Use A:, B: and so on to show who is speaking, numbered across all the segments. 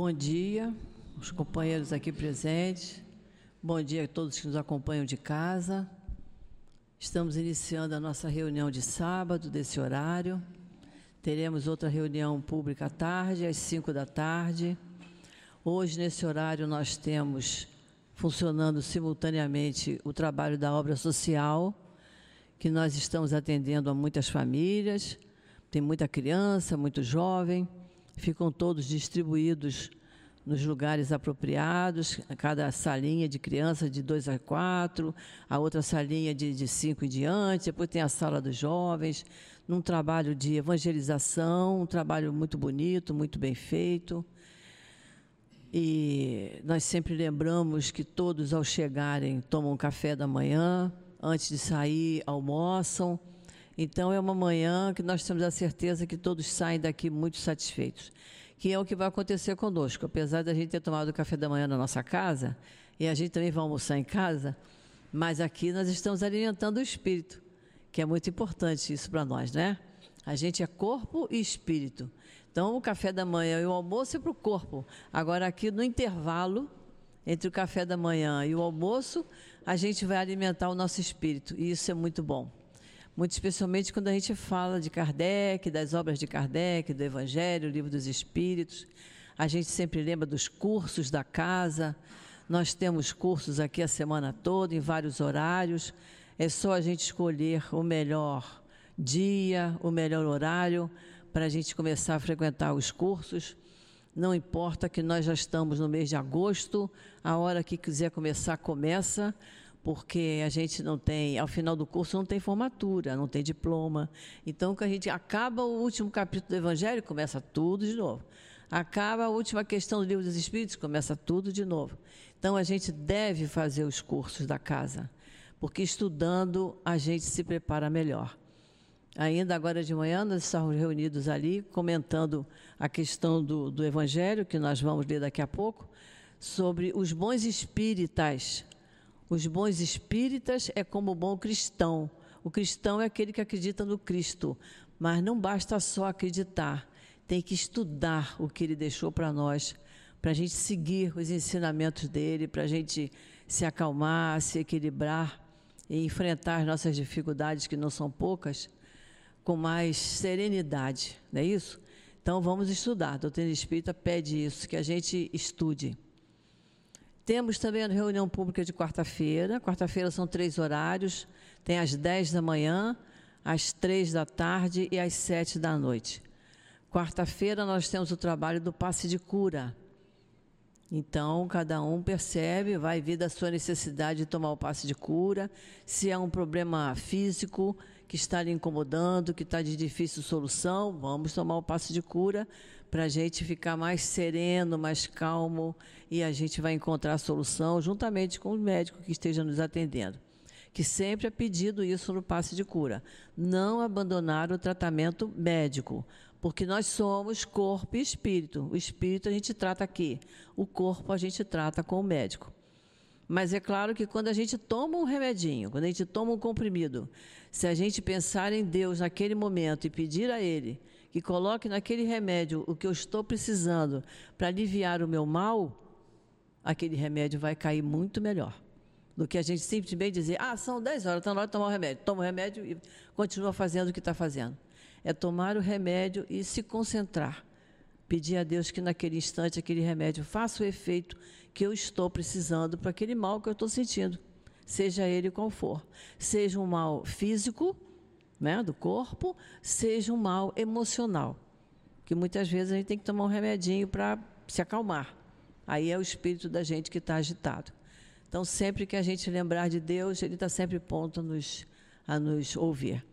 A: Bom dia, os companheiros aqui presentes. Bom dia a todos que nos acompanham de casa. Estamos iniciando a nossa reunião de sábado, desse horário. Teremos outra reunião pública à tarde, às 5 da tarde. Hoje, nesse horário, nós temos funcionando simultaneamente o trabalho da obra social, que nós estamos atendendo a muitas famílias, tem muita criança, muito jovem, ficam todos distribuídos nos lugares apropriados, cada salinha de criança de 2 a 4, a outra salinha de 5 em diante, depois tem a sala dos jovens, num trabalho de evangelização, um trabalho muito bonito, muito bem feito. E nós sempre lembramos que todos, ao chegarem, tomam café da manhã, antes de sair, almoçam. Então, é uma manhã que nós temos a certeza que todos saem daqui muito satisfeitos que é o que vai acontecer conosco. Apesar da gente ter tomado o café da manhã na nossa casa, e a gente também vai almoçar em casa, mas aqui nós estamos alimentando o espírito, que é muito importante isso para nós, né? A gente é corpo e espírito. Então, o café da manhã e o almoço é para o corpo. Agora, aqui no intervalo entre o café da manhã e o almoço, a gente vai alimentar o nosso espírito, e isso é muito bom muito especialmente quando a gente fala de Kardec, das obras de Kardec, do Evangelho, Livro dos Espíritos. A gente sempre lembra dos cursos da casa. Nós temos cursos aqui a semana toda, em vários horários. É só a gente escolher o melhor dia, o melhor horário para a gente começar a frequentar os cursos. Não importa que nós já estamos no mês de agosto, a hora que quiser começar, começa porque a gente não tem, ao final do curso não tem formatura, não tem diploma. Então, que a gente acaba o último capítulo do Evangelho, começa tudo de novo. Acaba a última questão do Livro dos Espíritos, começa tudo de novo. Então, a gente deve fazer os cursos da casa, porque estudando a gente se prepara melhor. Ainda agora de manhã, nós estamos reunidos ali, comentando a questão do, do Evangelho, que nós vamos ler daqui a pouco, sobre os bons espíritas os bons espíritas é como o bom cristão. O cristão é aquele que acredita no Cristo, mas não basta só acreditar, tem que estudar o que ele deixou para nós, para a gente seguir os ensinamentos dele, para a gente se acalmar, se equilibrar e enfrentar as nossas dificuldades, que não são poucas, com mais serenidade, não é isso? Então vamos estudar. A doutrina espírita pede isso, que a gente estude. Temos também a reunião pública de quarta-feira. Quarta-feira são três horários: tem às 10 da manhã, às três da tarde e às sete da noite. Quarta-feira nós temos o trabalho do passe de cura. Então, cada um percebe, vai vir da sua necessidade de tomar o passe de cura. Se é um problema físico que está lhe incomodando, que está de difícil solução, vamos tomar o passe de cura para a gente ficar mais sereno, mais calmo e a gente vai encontrar a solução juntamente com o médico que esteja nos atendendo. Que sempre é pedido isso no passe de cura. Não abandonar o tratamento médico, porque nós somos corpo e espírito. O espírito a gente trata aqui, o corpo a gente trata com o médico. Mas é claro que quando a gente toma um remedinho, quando a gente toma um comprimido, se a gente pensar em Deus naquele momento e pedir a Ele que coloque naquele remédio o que eu estou precisando para aliviar o meu mal, aquele remédio vai cair muito melhor do que a gente simplesmente dizer, ah, são 10 horas, está na hora de tomar o remédio. Toma o remédio e continua fazendo o que está fazendo. É tomar o remédio e se concentrar. Pedir a Deus que naquele instante aquele remédio faça o efeito que eu estou precisando para aquele mal que eu estou sentindo, seja ele qual for. Seja um mal físico, né, do corpo, seja um mal emocional. Que muitas vezes a gente tem que tomar um remedinho para se acalmar. Aí é o espírito da gente que está agitado. Então, sempre que a gente lembrar de Deus, Ele está sempre pronto a nos, a nos ouvir.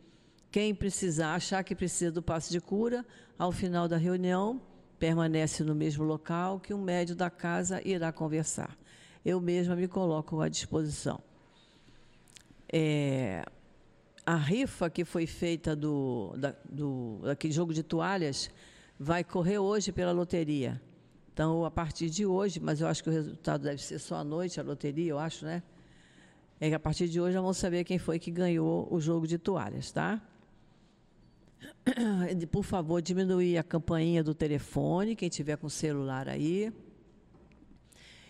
A: Quem precisar, achar que precisa do passe de cura, ao final da reunião, permanece no mesmo local que um médio da casa irá conversar. Eu mesma me coloco à disposição. É, a rifa que foi feita do, da, do, daquele jogo de toalhas vai correr hoje pela loteria. Então, a partir de hoje, mas eu acho que o resultado deve ser só à noite, a loteria, eu acho, né? É que a partir de hoje já vamos saber quem foi que ganhou o jogo de toalhas, tá? por favor, diminuir a campainha do telefone, quem tiver com celular aí.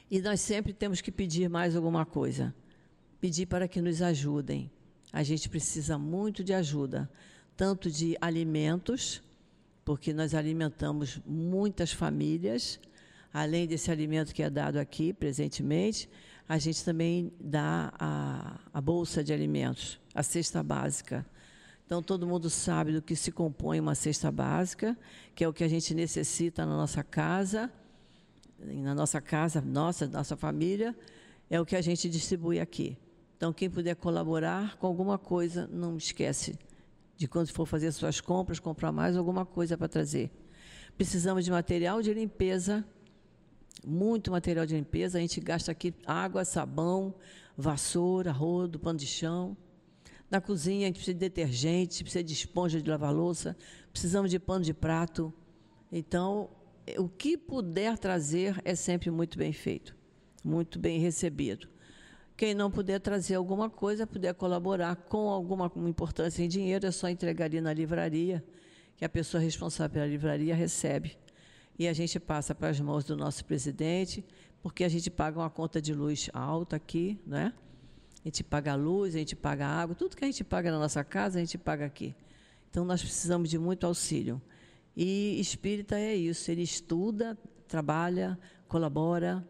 A: E nós sempre temos que pedir mais alguma coisa. Pedir para que nos ajudem. A gente precisa muito de ajuda, tanto de alimentos, porque nós alimentamos muitas famílias, além desse alimento que é dado aqui presentemente, a gente também dá a, a bolsa de alimentos, a cesta básica. Então, todo mundo sabe do que se compõe uma cesta básica, que é o que a gente necessita na nossa casa, na nossa casa, nossa, nossa família, é o que a gente distribui aqui. Então, quem puder colaborar com alguma coisa, não esquece de quando for fazer suas compras, comprar mais alguma coisa para trazer. Precisamos de material de limpeza, muito material de limpeza. A gente gasta aqui água, sabão, vassoura, rodo, pano de chão. Na cozinha, a gente precisa de detergente, precisa de esponja de lavar louça, precisamos de pano de prato. Então, o que puder trazer é sempre muito bem feito, muito bem recebido. Quem não puder trazer alguma coisa, puder colaborar com alguma importância em dinheiro, é só entregar ali na livraria, que a pessoa responsável pela livraria recebe. E a gente passa para as mãos do nosso presidente, porque a gente paga uma conta de luz alta aqui, né? A gente paga a luz, a gente paga a água, tudo que a gente paga na nossa casa, a gente paga aqui. Então, nós precisamos de muito auxílio. E espírita é isso, ele estuda, trabalha, colabora,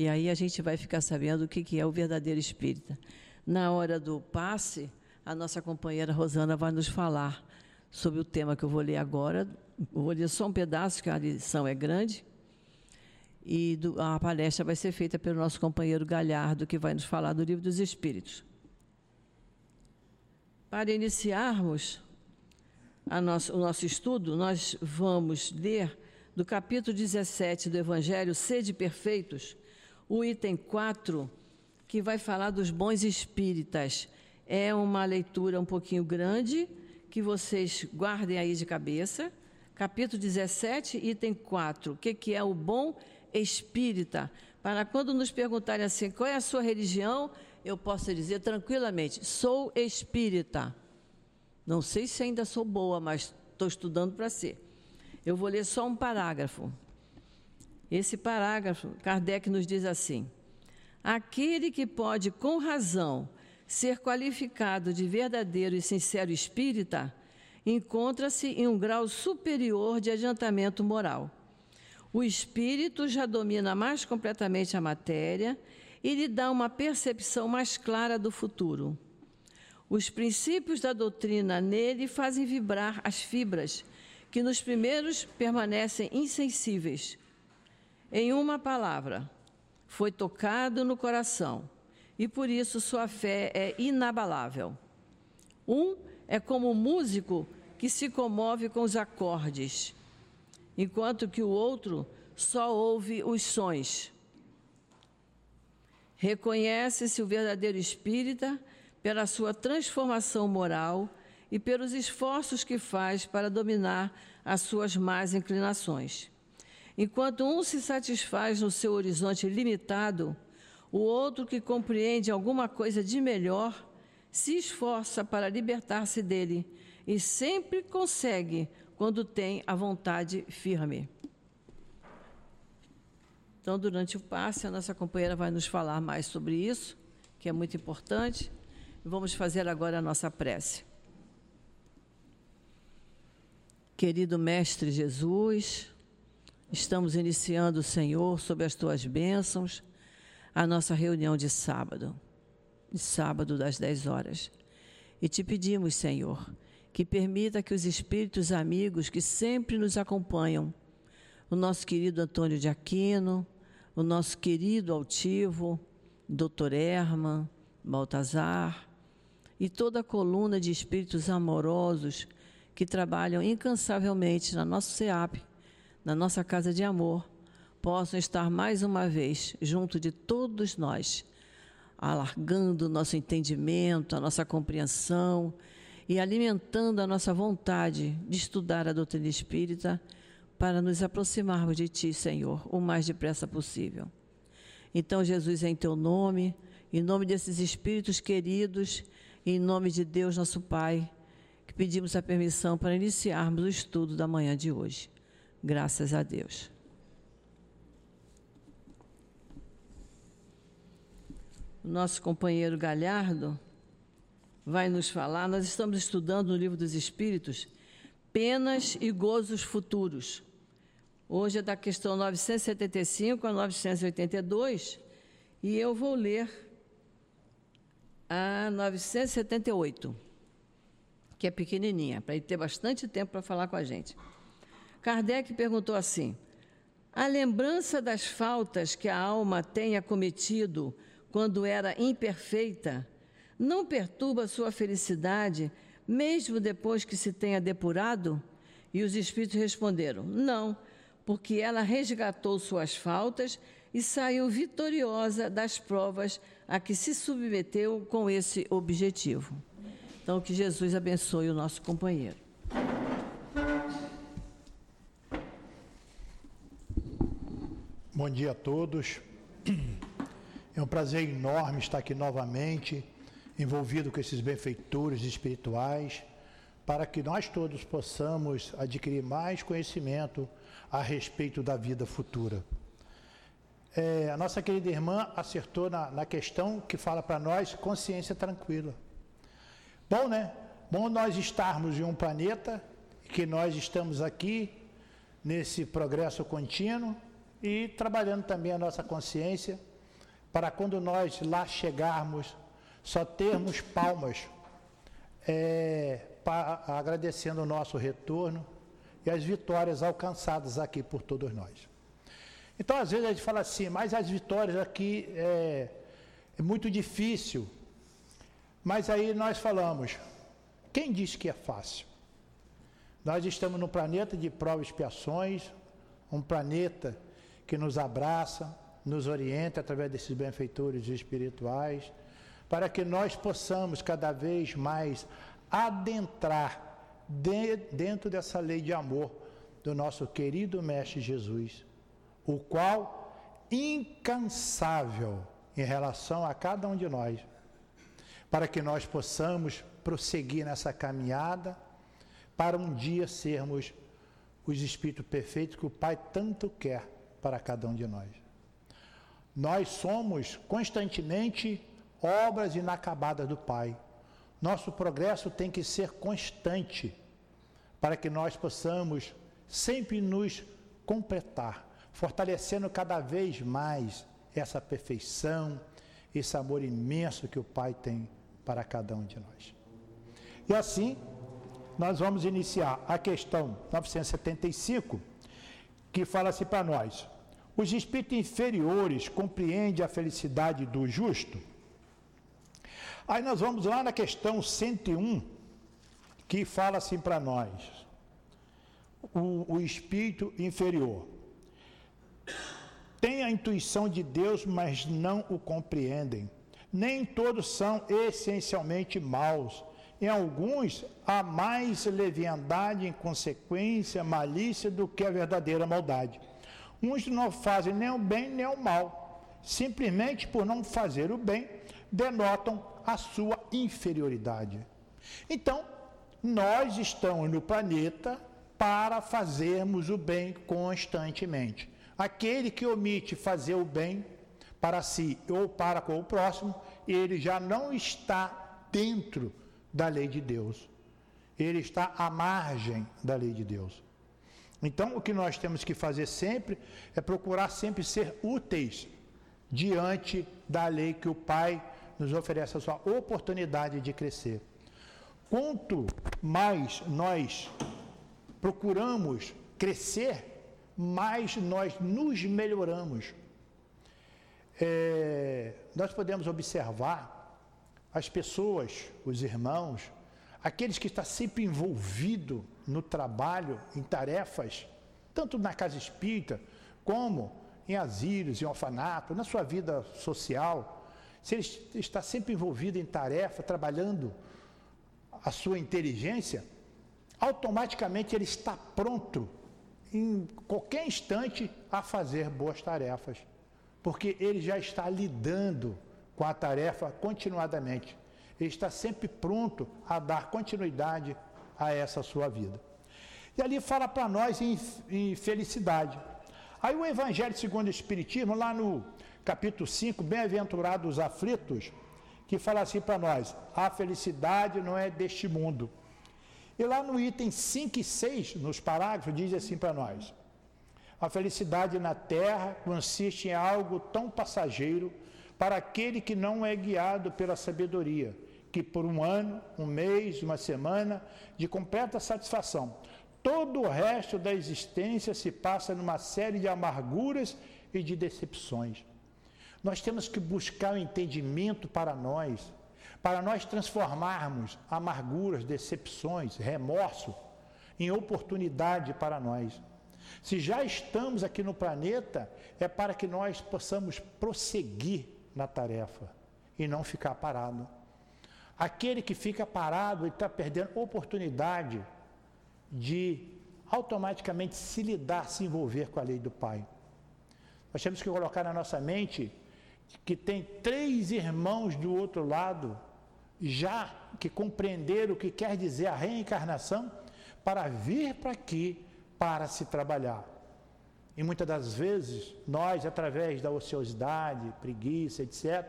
A: e aí a gente vai ficar sabendo o que é o verdadeiro espírita. Na hora do passe, a nossa companheira Rosana vai nos falar sobre o tema que eu vou ler agora. Eu vou ler só um pedaço, que a lição é grande. E do, a palestra vai ser feita pelo nosso companheiro Galhardo, que vai nos falar do Livro dos Espíritos. Para iniciarmos nosso, o nosso estudo, nós vamos ler do capítulo 17 do Evangelho, Sede Perfeitos, o item 4, que vai falar dos bons espíritas. É uma leitura um pouquinho grande, que vocês guardem aí de cabeça. Capítulo 17, item 4. O que, que é o bom espírita? Para quando nos perguntarem assim, qual é a sua religião, eu posso dizer tranquilamente: sou espírita. Não sei se ainda sou boa, mas estou estudando para ser. Eu vou ler só um parágrafo. Esse parágrafo, Kardec nos diz assim: aquele que pode, com razão, ser qualificado de verdadeiro e sincero espírita, encontra-se em um grau superior de adiantamento moral. O espírito já domina mais completamente a matéria e lhe dá uma percepção mais clara do futuro. Os princípios da doutrina nele fazem vibrar as fibras que nos primeiros permanecem insensíveis em uma palavra, foi tocado no coração e por isso sua fé é inabalável. Um é como o músico que se comove com os acordes, enquanto que o outro só ouve os sons. Reconhece-se o verdadeiro espírita pela sua transformação moral e pelos esforços que faz para dominar as suas más inclinações. Enquanto um se satisfaz no seu horizonte limitado, o outro que compreende alguma coisa de melhor se esforça para libertar-se dele e sempre consegue quando tem a vontade firme. Então, durante o passe, a nossa companheira vai nos falar mais sobre isso, que é muito importante. Vamos fazer agora a nossa prece. Querido Mestre Jesus, Estamos iniciando, Senhor, sob as tuas bênçãos, a nossa reunião de sábado, de sábado das 10 horas. E te pedimos, Senhor, que permita que os espíritos amigos que sempre nos acompanham, o nosso querido Antônio de Aquino, o nosso querido altivo, Dr. Herman, Baltazar, e toda a coluna de espíritos amorosos que trabalham incansavelmente na nossa SEAP, na nossa casa de amor, possam estar mais uma vez junto de todos nós, alargando o nosso entendimento, a nossa compreensão e alimentando a nossa vontade de estudar a doutrina espírita para nos aproximarmos de Ti, Senhor, o mais depressa possível. Então, Jesus, em Teu nome, em nome desses espíritos queridos, em nome de Deus, nosso Pai, que pedimos a permissão para iniciarmos o estudo da manhã de hoje. Graças a Deus. O nosso companheiro Galhardo vai nos falar. Nós estamos estudando no Livro dos Espíritos penas e gozos futuros. Hoje é da questão 975 a 982 e eu vou ler a 978, que é pequenininha, para ele ter bastante tempo para falar com a gente. Kardec perguntou assim: a lembrança das faltas que a alma tenha cometido quando era imperfeita não perturba sua felicidade, mesmo depois que se tenha depurado? E os espíritos responderam: Não, porque ela resgatou suas faltas e saiu vitoriosa das provas a que se submeteu com esse objetivo. Então, que Jesus abençoe o nosso companheiro.
B: Bom dia a todos. É um prazer enorme estar aqui novamente envolvido com esses benfeitores espirituais, para que nós todos possamos adquirir mais conhecimento a respeito da vida futura. É, a nossa querida irmã acertou na, na questão que fala para nós consciência tranquila. Bom, né? Bom nós estarmos em um planeta que nós estamos aqui nesse progresso contínuo e trabalhando também a nossa consciência para quando nós lá chegarmos só termos palmas é, pra, agradecendo o nosso retorno e as vitórias alcançadas aqui por todos nós. Então, às vezes a gente fala assim, mas as vitórias aqui é, é muito difícil. Mas aí nós falamos, quem diz que é fácil? Nós estamos num planeta de provas e expiações, um planeta que nos abraça, nos orienta através desses benfeitores espirituais, para que nós possamos cada vez mais adentrar de, dentro dessa lei de amor do nosso querido Mestre Jesus, o qual incansável em relação a cada um de nós, para que nós possamos prosseguir nessa caminhada para um dia sermos os espíritos perfeitos que o Pai tanto quer para cada um de nós. Nós somos constantemente obras inacabadas do Pai. Nosso progresso tem que ser constante para que nós possamos sempre nos completar, fortalecendo cada vez mais essa perfeição, esse amor imenso que o Pai tem para cada um de nós. E assim, nós vamos iniciar a questão 975, que fala assim para nós: os espíritos inferiores compreendem a felicidade do justo? Aí nós vamos lá na questão 101, que fala assim para nós: o, o espírito inferior tem a intuição de Deus, mas não o compreendem. Nem todos são essencialmente maus. Em alguns há mais leviandade, inconsequência, malícia do que a verdadeira maldade. Uns não fazem nem o bem nem o mal. Simplesmente por não fazer o bem, denotam a sua inferioridade. Então, nós estamos no planeta para fazermos o bem constantemente. Aquele que omite fazer o bem para si ou para com o próximo, ele já não está dentro da lei de Deus. Ele está à margem da lei de Deus. Então, o que nós temos que fazer sempre é procurar sempre ser úteis diante da lei que o Pai nos oferece a sua oportunidade de crescer. Quanto mais nós procuramos crescer, mais nós nos melhoramos. É, nós podemos observar as pessoas, os irmãos, aqueles que estão sempre envolvidos no trabalho, em tarefas, tanto na casa espírita, como em asilos, em orfanato, na sua vida social, se ele está sempre envolvido em tarefa, trabalhando a sua inteligência, automaticamente ele está pronto em qualquer instante a fazer boas tarefas, porque ele já está lidando com a tarefa continuadamente. Ele está sempre pronto a dar continuidade a essa sua vida. E ali fala para nós em, em, felicidade. Aí o Evangelho segundo o Espiritismo, lá no capítulo 5, Bem-aventurados aflitos, que fala assim para nós: a felicidade não é deste mundo. E lá no item 5 e 6, nos parágrafos, diz assim para nós: a felicidade na terra consiste em algo tão passageiro para aquele que não é guiado pela sabedoria, que por um ano, um mês, uma semana de completa satisfação, todo o resto da existência se passa numa série de amarguras e de decepções. Nós temos que buscar o entendimento para nós, para nós transformarmos amarguras, decepções, remorso em oportunidade para nós. Se já estamos aqui no planeta, é para que nós possamos prosseguir na tarefa e não ficar parado. Aquele que fica parado está perdendo oportunidade de automaticamente se lidar, se envolver com a lei do Pai. Nós temos que colocar na nossa mente que tem três irmãos do outro lado já que compreenderam o que quer dizer a reencarnação para vir para aqui para se trabalhar. E muitas das vezes, nós, através da ociosidade, preguiça, etc.,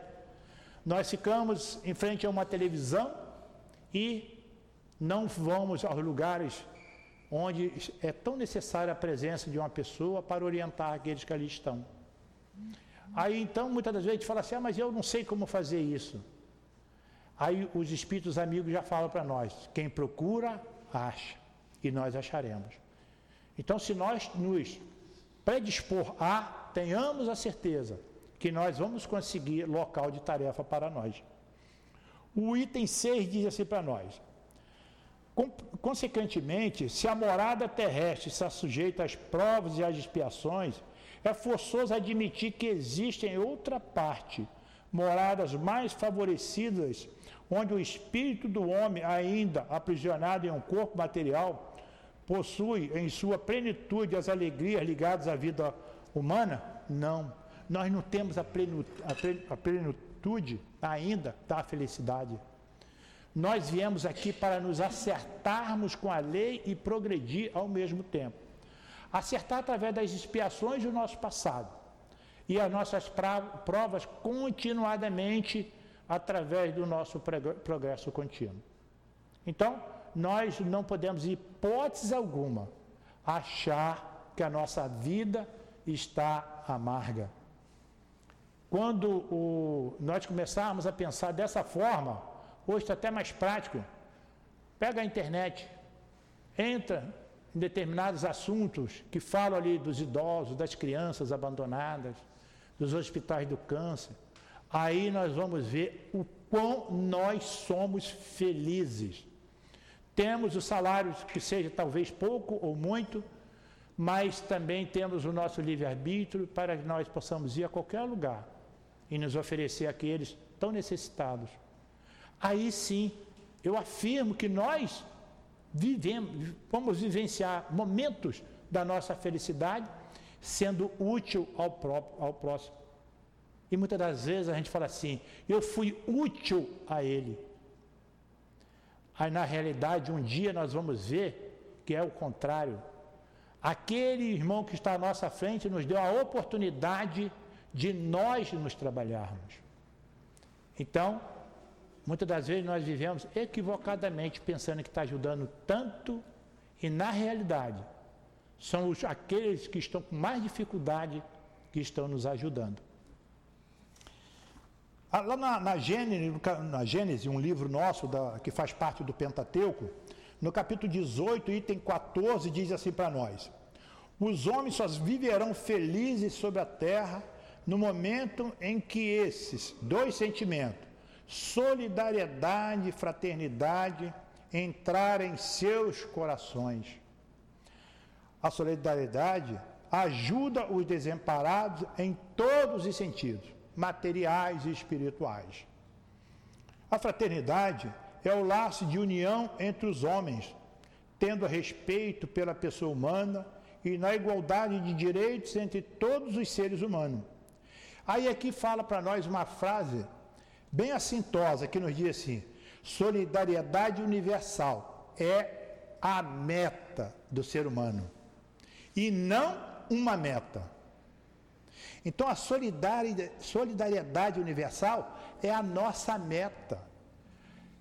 B: nós ficamos em frente a uma televisão e não vamos aos lugares onde é tão necessária a presença de uma pessoa para orientar aqueles que ali estão. Aí então, muitas das vezes, a gente fala assim: ah, mas eu não sei como fazer isso. Aí os espíritos amigos já falam para nós: quem procura, acha, e nós acharemos. Então, se nós nos predispor a, tenhamos a certeza que nós vamos conseguir local de tarefa para nós. O item 6 diz assim para nós: Consequentemente, se a morada terrestre está sujeita às provas e às expiações, é forçoso admitir que existe em outra parte moradas mais favorecidas, onde o espírito do homem, ainda aprisionado em um corpo material, possui em sua plenitude as alegrias ligadas à vida humana? Não. Nós não temos a plenitude ainda da felicidade. Nós viemos aqui para nos acertarmos com a lei e progredir ao mesmo tempo. Acertar através das expiações do nosso passado e as nossas provas continuadamente através do nosso progresso contínuo. Então, nós não podemos, hipótese alguma, achar que a nossa vida está amarga. Quando o, nós começarmos a pensar dessa forma, hoje está até mais prático. Pega a internet, entra em determinados assuntos que falam ali dos idosos, das crianças abandonadas, dos hospitais do câncer. Aí nós vamos ver o quão nós somos felizes temos o salário que seja talvez pouco ou muito, mas também temos o nosso livre-arbítrio para que nós possamos ir a qualquer lugar e nos oferecer àqueles tão necessitados. Aí sim, eu afirmo que nós vivemos, vamos vivenciar momentos da nossa felicidade sendo útil ao, próprio, ao próximo. E muitas das vezes a gente fala assim: eu fui útil a ele. Aí, na realidade, um dia nós vamos ver que é o contrário. Aquele irmão que está à nossa frente nos deu a oportunidade de nós nos trabalharmos. Então, muitas das vezes nós vivemos equivocadamente pensando que está ajudando tanto e, na realidade, são os, aqueles que estão com mais dificuldade que estão nos ajudando. Ah, lá na, na, Gênesis, na Gênesis, um livro nosso da, que faz parte do Pentateuco, no capítulo 18, item 14, diz assim para nós: Os homens só viverão felizes sobre a terra no momento em que esses dois sentimentos, solidariedade e fraternidade, entrarem em seus corações. A solidariedade ajuda os desamparados em todos os sentidos materiais e espirituais. A fraternidade é o laço de união entre os homens, tendo respeito pela pessoa humana e na igualdade de direitos entre todos os seres humanos. Aí aqui fala para nós uma frase bem assintosa que nos diz assim: solidariedade universal é a meta do ser humano e não uma meta. Então a solidariedade universal é a nossa meta.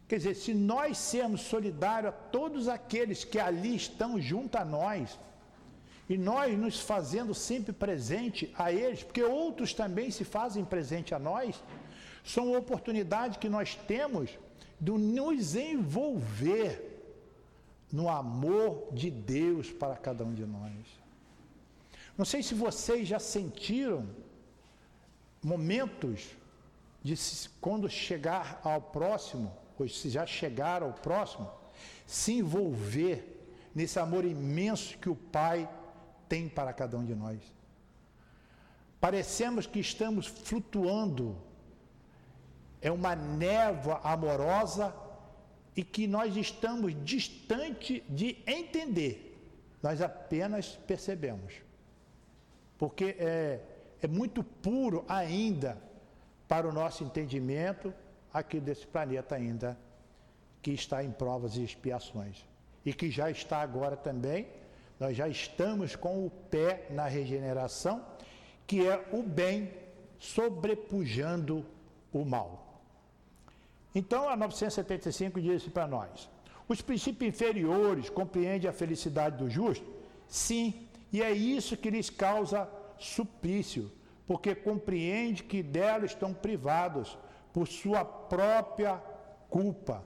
B: Quer dizer, se nós sermos solidários a todos aqueles que ali estão junto a nós, e nós nos fazendo sempre presente a eles, porque outros também se fazem presente a nós, são oportunidades que nós temos de nos envolver no amor de Deus para cada um de nós. Não sei se vocês já sentiram momentos de quando chegar ao próximo, ou se já chegaram ao próximo, se envolver nesse amor imenso que o Pai tem para cada um de nós. Parecemos que estamos flutuando, é uma névoa amorosa e que nós estamos distante de entender, nós apenas percebemos. Porque é, é muito puro ainda para o nosso entendimento aqui desse planeta ainda que está em provas e expiações. E que já está agora também, nós já estamos com o pé na regeneração, que é o bem sobrepujando o mal. Então a 975 diz para nós: os princípios inferiores compreendem a felicidade do justo? Sim, e é isso que lhes causa suplício porque compreende que dela estão privados por sua própria culpa.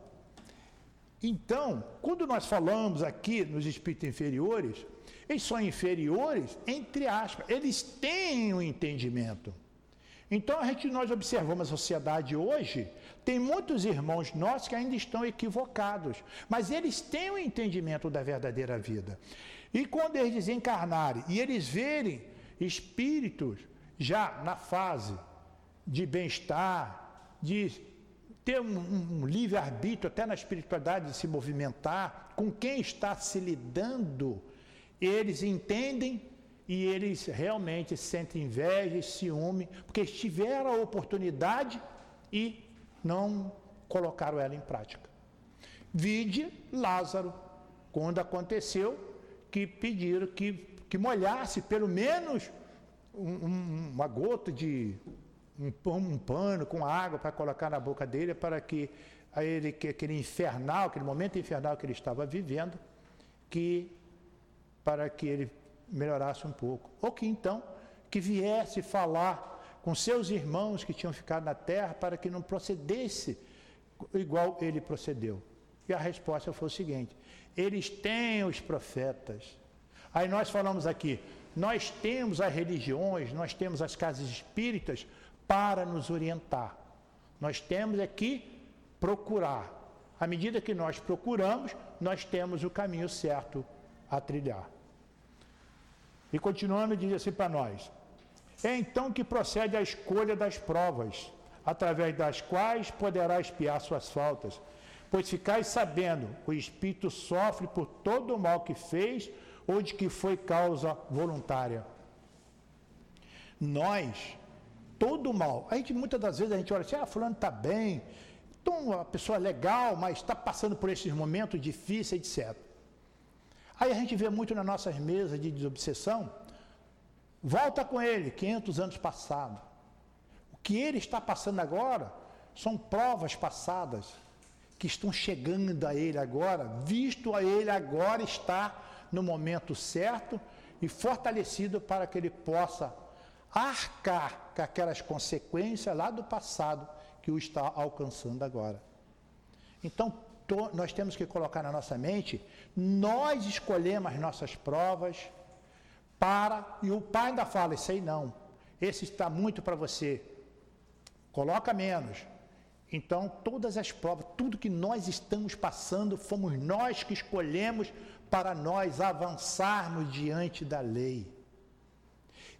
B: Então, quando nós falamos aqui nos espíritos inferiores, eles são inferiores, entre aspas, eles têm o um entendimento. Então, a gente, nós observamos a sociedade hoje, tem muitos irmãos nossos que ainda estão equivocados, mas eles têm o um entendimento da verdadeira vida. E quando eles desencarnarem e eles verem espíritos já na fase de bem-estar, de ter um, um livre-arbítrio até na espiritualidade de se movimentar, com quem está se lidando, eles entendem e eles realmente sentem inveja e ciúme, porque tiveram a oportunidade e não colocaram ela em prática. Vide Lázaro, quando aconteceu que pediram que, que molhasse pelo menos um, uma gota de um, um pano com água para colocar na boca dele para que ele, que aquele infernal, aquele momento infernal que ele estava vivendo, que para que ele melhorasse um pouco. Ou que então que viesse falar com seus irmãos que tinham ficado na terra para que não procedesse igual ele procedeu. E a resposta foi o seguinte: eles têm os profetas. Aí nós falamos aqui, nós temos as religiões, nós temos as casas espíritas para nos orientar. Nós temos aqui é procurar. À medida que nós procuramos, nós temos o caminho certo a trilhar. E continuando, diz assim para nós: É então que procede a escolha das provas, através das quais poderá espiar suas faltas. Pois ficais sabendo, o espírito sofre por todo o mal que fez ou de que foi causa voluntária. Nós, todo mal, a gente muitas das vezes a gente olha assim, ah, fulano está bem, então uma pessoa legal, mas está passando por esses momentos difíceis, etc. Aí a gente vê muito nas nossas mesas de desobsessão, volta com ele, 500 anos passados. O que ele está passando agora são provas passadas que estão chegando a ele agora, visto a ele agora estar no momento certo e fortalecido para que ele possa arcar com aquelas consequências lá do passado que o está alcançando agora. Então, to, nós temos que colocar na nossa mente, nós escolhemos as nossas provas para, e o pai ainda fala, isso aí não, esse está muito para você, coloca menos. Então, todas as provas, tudo que nós estamos passando, fomos nós que escolhemos para nós avançarmos diante da lei.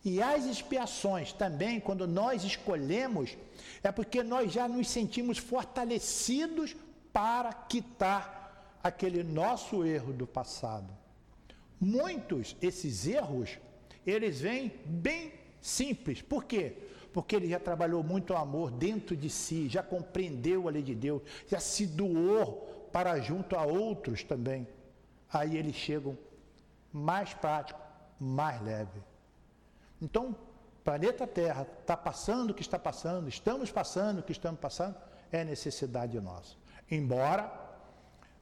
B: E as expiações também, quando nós escolhemos, é porque nós já nos sentimos fortalecidos para quitar aquele nosso erro do passado. Muitos, esses erros, eles vêm bem simples. Por quê? Porque ele já trabalhou muito o amor dentro de si, já compreendeu a lei de Deus, já se doou para junto a outros também. aí eles chegam mais prático, mais leve. Então, planeta Terra está passando o que está passando, estamos passando o que estamos passando, é necessidade nossa. Embora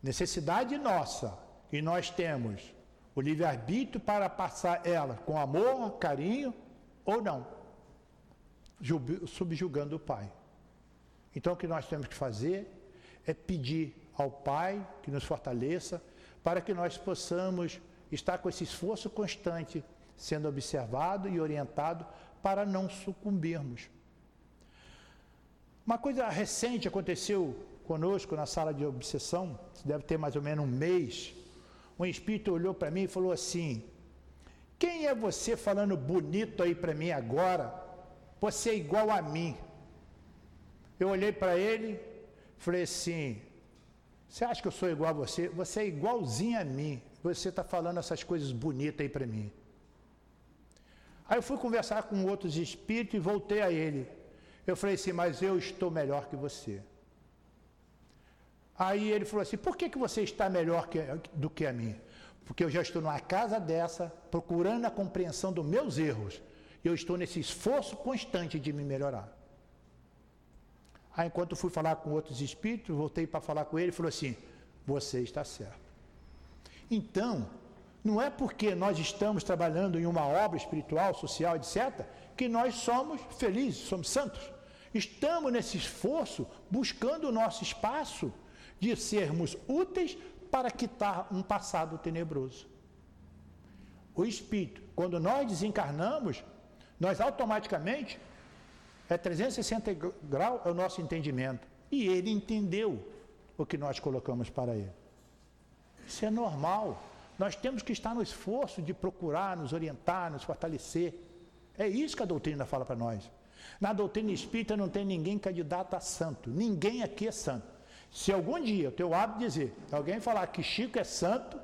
B: necessidade nossa, e nós temos o livre-arbítrio para passar ela com amor, carinho ou não, subjugando o Pai. Então, o que nós temos que fazer é pedir ao Pai que nos fortaleça para que nós possamos estar com esse esforço constante, sendo observado e orientado para não sucumbirmos. Uma coisa recente aconteceu conosco na sala de obsessão, deve ter mais ou menos um mês. Um espírito olhou para mim e falou assim: Quem é você falando bonito aí para mim agora? Você é igual a mim. Eu olhei para ele, falei assim: Você acha que eu sou igual a você? Você é igualzinho a mim. Você está falando essas coisas bonitas aí para mim. Aí eu fui conversar com outros espíritos e voltei a ele. Eu falei assim: Mas eu estou melhor que você. Aí ele falou assim: Por que, que você está melhor que, do que a mim? Porque eu já estou numa casa dessa, procurando a compreensão dos meus erros. Eu estou nesse esforço constante de me melhorar. Aí, enquanto fui falar com outros espíritos, voltei para falar com ele e falou assim: Você está certo. Então, não é porque nós estamos trabalhando em uma obra espiritual, social, etc., que nós somos felizes, somos santos. Estamos nesse esforço buscando o nosso espaço de sermos úteis para quitar um passado tenebroso. O espírito, quando nós desencarnamos, nós automaticamente é 360 graus é o nosso entendimento. E ele entendeu o que nós colocamos para ele. Isso é normal. Nós temos que estar no esforço de procurar, nos orientar, nos fortalecer. É isso que a doutrina fala para nós. Na doutrina espírita não tem ninguém candidato a santo. Ninguém aqui é santo. Se algum dia o teu hábito dizer, alguém falar que Chico é santo,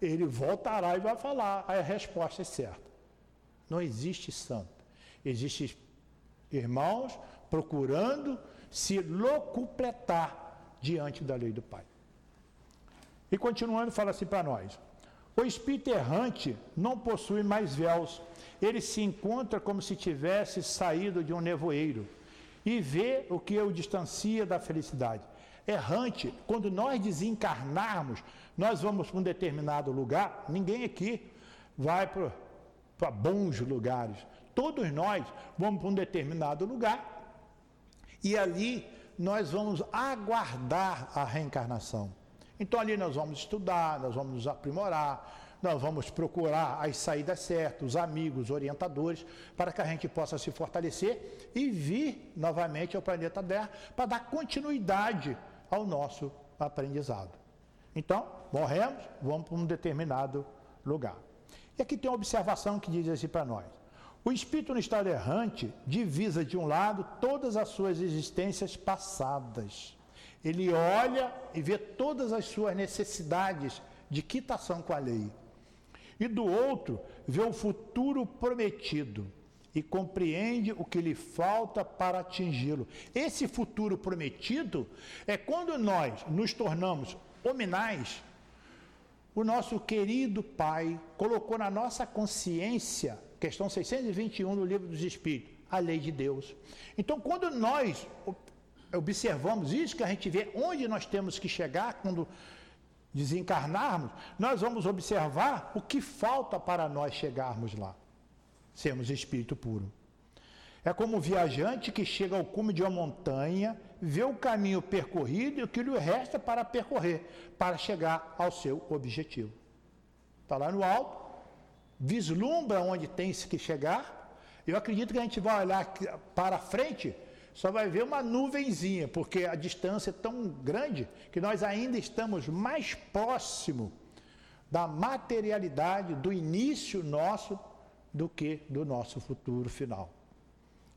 B: ele voltará e vai falar, a resposta é certa. Não existe santo. Existe irmãos procurando se locupletar diante da lei do Pai. E continuando, fala assim para nós: o espírito errante não possui mais véus, ele se encontra como se tivesse saído de um nevoeiro e vê o que o distancia da felicidade errante, quando nós desencarnarmos, nós vamos para um determinado lugar, ninguém aqui vai para bons lugares. Todos nós vamos para um determinado lugar e ali nós vamos aguardar a reencarnação. Então ali nós vamos estudar, nós vamos nos aprimorar, nós vamos procurar as saídas certas, os amigos, orientadores, para que a gente possa se fortalecer e vir novamente ao planeta Terra para dar continuidade ao nosso aprendizado. Então, morremos, vamos para um determinado lugar. E aqui tem uma observação que diz assim para nós: o espírito no estado errante divisa de um lado todas as suas existências passadas. Ele olha e vê todas as suas necessidades de quitação com a lei. E do outro, vê o futuro prometido e compreende o que lhe falta para atingi-lo. Esse futuro prometido é quando nós nos tornamos hominais. O nosso querido Pai colocou na nossa consciência, questão 621 do Livro dos Espíritos, a lei de Deus. Então, quando nós observamos isso, que a gente vê onde nós temos que chegar quando desencarnarmos, nós vamos observar o que falta para nós chegarmos lá sermos espírito puro. É como o viajante que chega ao cume de uma montanha, vê o caminho percorrido e o que lhe resta para percorrer, para chegar ao seu objetivo. Está lá no alto, vislumbra onde tem que chegar. Eu acredito que a gente vai olhar para frente, só vai ver uma nuvenzinha, porque a distância é tão grande que nós ainda estamos mais próximo da materialidade, do início nosso do que do nosso futuro final.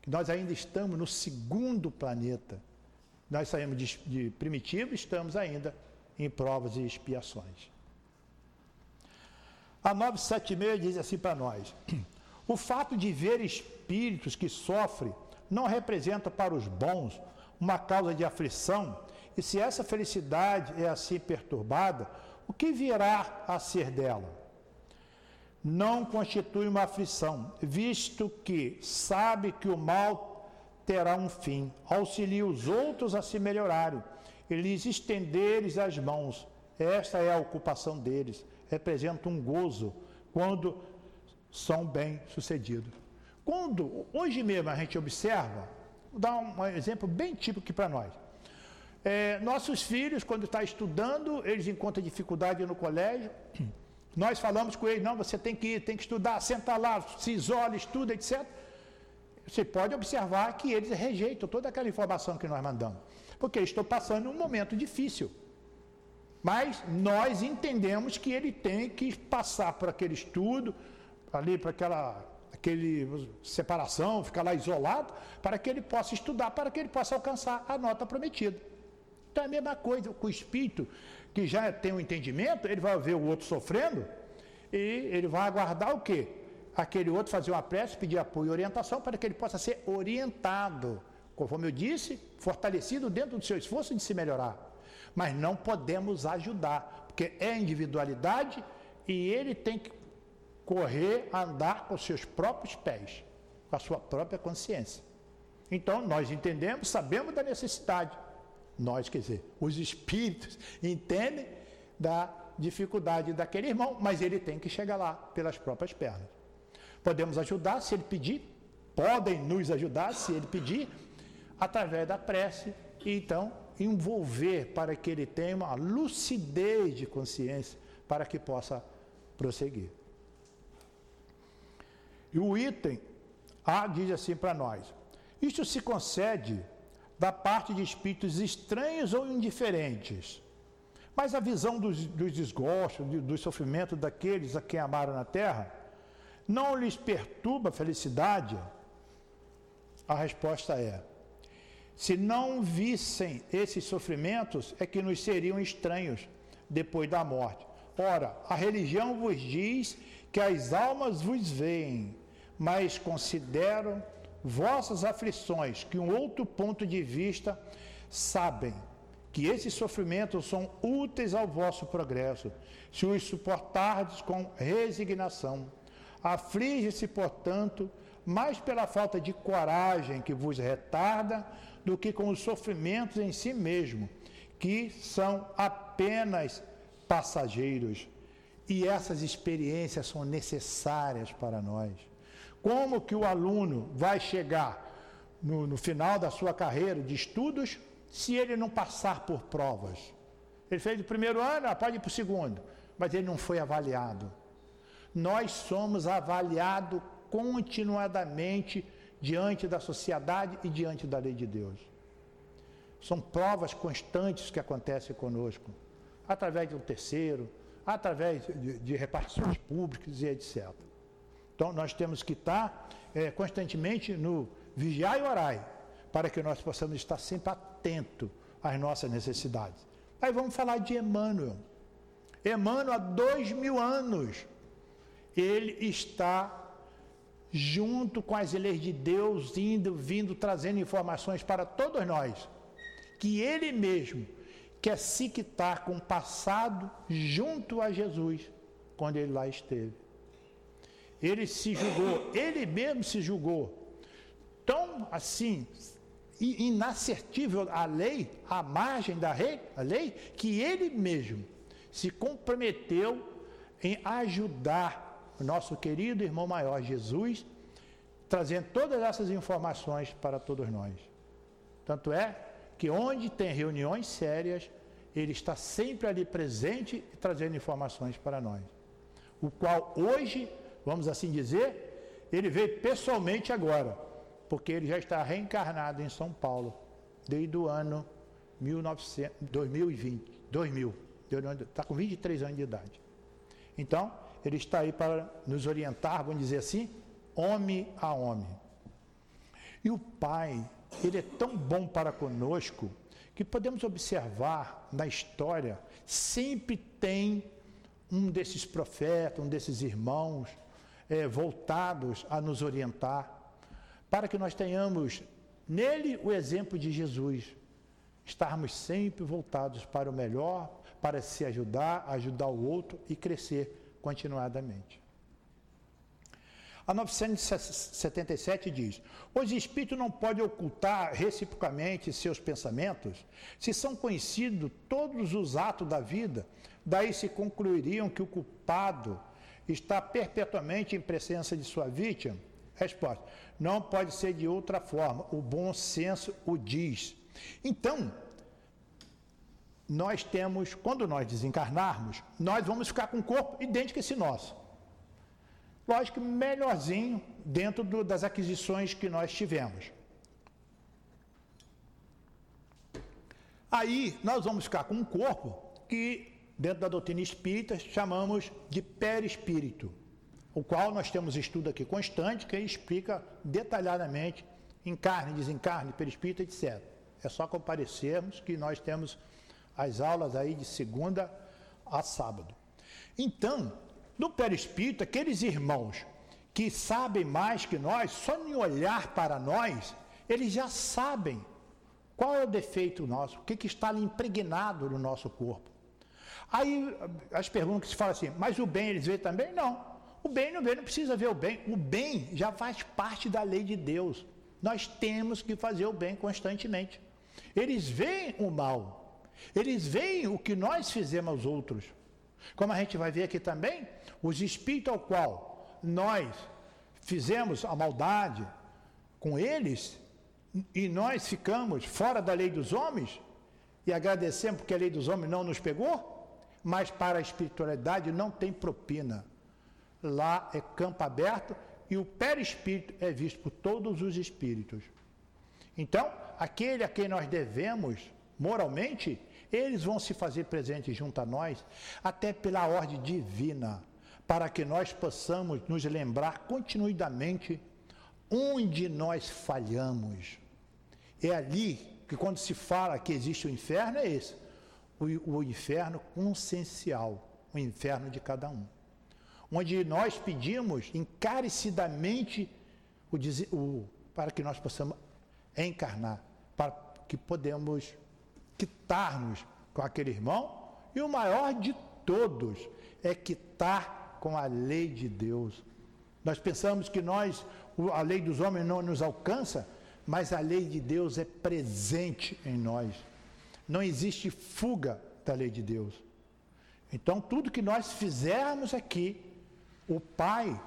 B: Nós ainda estamos no segundo planeta. Nós saímos de, de primitivo estamos ainda em provas e expiações. A 976 diz assim para nós: o fato de ver espíritos que sofrem não representa para os bons uma causa de aflição, e se essa felicidade é assim perturbada, o que virá a ser dela? Não constitui uma aflição, visto que sabe que o mal terá um fim. Auxilia os outros a se melhorarem e lhes estenderes as mãos. Esta é a ocupação deles. Representa um gozo quando são bem-sucedidos. Quando, hoje mesmo, a gente observa, vou dar um exemplo bem típico para nós. É, nossos filhos, quando estão tá estudando, eles encontram dificuldade no colégio. Nós falamos com eles, não, você tem que ir, tem que estudar, senta lá, se isola, estuda, etc. Você pode observar que eles rejeitam toda aquela informação que nós mandamos, porque eles estão passando um momento difícil. Mas nós entendemos que ele tem que passar por aquele estudo, ali para aquela aquele separação, ficar lá isolado, para que ele possa estudar, para que ele possa alcançar a nota prometida. Então é a mesma coisa com o espírito que já tem um entendimento, ele vai ver o outro sofrendo e ele vai aguardar o quê? Aquele outro fazer uma prece, pedir apoio e orientação para que ele possa ser orientado, conforme eu disse, fortalecido dentro do seu esforço de se melhorar. Mas não podemos ajudar, porque é individualidade e ele tem que correr, andar com seus próprios pés, com a sua própria consciência. Então, nós entendemos, sabemos da necessidade, nós, quer dizer, os espíritos entendem da dificuldade daquele irmão, mas ele tem que chegar lá pelas próprias pernas. Podemos ajudar se ele pedir, podem nos ajudar se ele pedir, através da prece, e então envolver para que ele tenha uma lucidez de consciência para que possa prosseguir. E o item A diz assim para nós: isto se concede da parte de espíritos estranhos ou indiferentes. Mas a visão dos, dos desgostos, do, do sofrimento daqueles a quem amaram na terra, não lhes perturba a felicidade? A resposta é: se não vissem esses sofrimentos, é que nos seriam estranhos depois da morte. Ora, a religião vos diz que as almas vos veem, mas consideram vossas aflições, que um outro ponto de vista sabem que esses sofrimentos são úteis ao vosso progresso, se os suportardes com resignação. Aflige-se, portanto, mais pela falta de coragem que vos retarda do que com os sofrimentos em si mesmo, que são apenas passageiros. E essas experiências são necessárias para nós. Como que o aluno vai chegar no, no final da sua carreira de estudos se ele não passar por provas? Ele fez o primeiro ano, ah, pode ir para o segundo, mas ele não foi avaliado. Nós somos avaliados continuadamente diante da sociedade e diante da lei de Deus. São provas constantes que acontecem conosco, através de um terceiro, através de, de repartições públicas e etc. Então, nós temos que estar é, constantemente no vigiar e orar, para que nós possamos estar sempre atentos às nossas necessidades. Aí vamos falar de Emmanuel. Emmanuel, há dois mil anos, ele está junto com as leis de Deus, indo, vindo, trazendo informações para todos nós, que ele mesmo quer se quitar com o passado junto a Jesus, quando ele lá esteve. Ele se julgou, ele mesmo se julgou tão assim inassertível à lei, à margem da lei, a lei, que ele mesmo se comprometeu em ajudar o nosso querido irmão maior Jesus, trazendo todas essas informações para todos nós. Tanto é que onde tem reuniões sérias, ele está sempre ali presente e trazendo informações para nós. O qual hoje vamos assim dizer, ele veio pessoalmente agora, porque ele já está reencarnado em São Paulo, desde o ano 1900, 2020, 2000, está com 23 anos de idade. Então, ele está aí para nos orientar, vamos dizer assim, homem a homem. E o Pai, ele é tão bom para conosco, que podemos observar na história, sempre tem um desses profetas, um desses irmãos, é, voltados a nos orientar, para que nós tenhamos nele o exemplo de Jesus. estarmos sempre voltados para o melhor, para se ajudar, ajudar o outro e crescer continuadamente. A 977 diz: Os espíritos não podem ocultar reciprocamente seus pensamentos, se são conhecidos todos os atos da vida, daí se concluiriam que o culpado está perpetuamente em presença de sua vítima? Resposta: Não pode ser de outra forma, o bom senso o diz. Então, nós temos, quando nós desencarnarmos, nós vamos ficar com um corpo idêntico a esse nosso. Lógico, melhorzinho dentro do, das aquisições que nós tivemos. Aí nós vamos ficar com um corpo que, dentro da doutrina espírita, chamamos de perispírito, o qual nós temos estudo aqui constante que explica detalhadamente encarne, desencarne, perispírito, etc. É só comparecermos que nós temos as aulas aí de segunda a sábado. Então, no perispírito, aqueles irmãos que sabem mais que nós, só em olhar para nós, eles já sabem qual é o defeito nosso, o que, que está ali impregnado no nosso corpo. Aí as perguntas que se falam assim, mas o bem eles veem também? Não. O bem não vê, não precisa ver o bem. O bem já faz parte da lei de Deus. Nós temos que fazer o bem constantemente. Eles veem o mal. Eles veem o que nós fizemos aos outros. Como a gente vai ver aqui também, os espíritos ao qual nós fizemos a maldade com eles e nós ficamos fora da lei dos homens e agradecemos porque a lei dos homens não nos pegou, mas para a espiritualidade não tem propina. Lá é campo aberto e o perispírito é visto por todos os espíritos. Então, aquele a quem nós devemos moralmente, eles vão se fazer presentes junto a nós, até pela ordem divina, para que nós possamos nos lembrar continuidamente onde nós falhamos. É ali que, quando se fala que existe o inferno, é esse: o, o inferno consciencial, o inferno de cada um. Onde nós pedimos encarecidamente o, o, para que nós possamos encarnar, para que podemos quitar-nos com aquele irmão, e o maior de todos é quitar com a lei de Deus. Nós pensamos que nós, a lei dos homens não nos alcança, mas a lei de Deus é presente em nós. Não existe fuga da lei de Deus. Então, tudo que nós fizermos aqui, o Pai,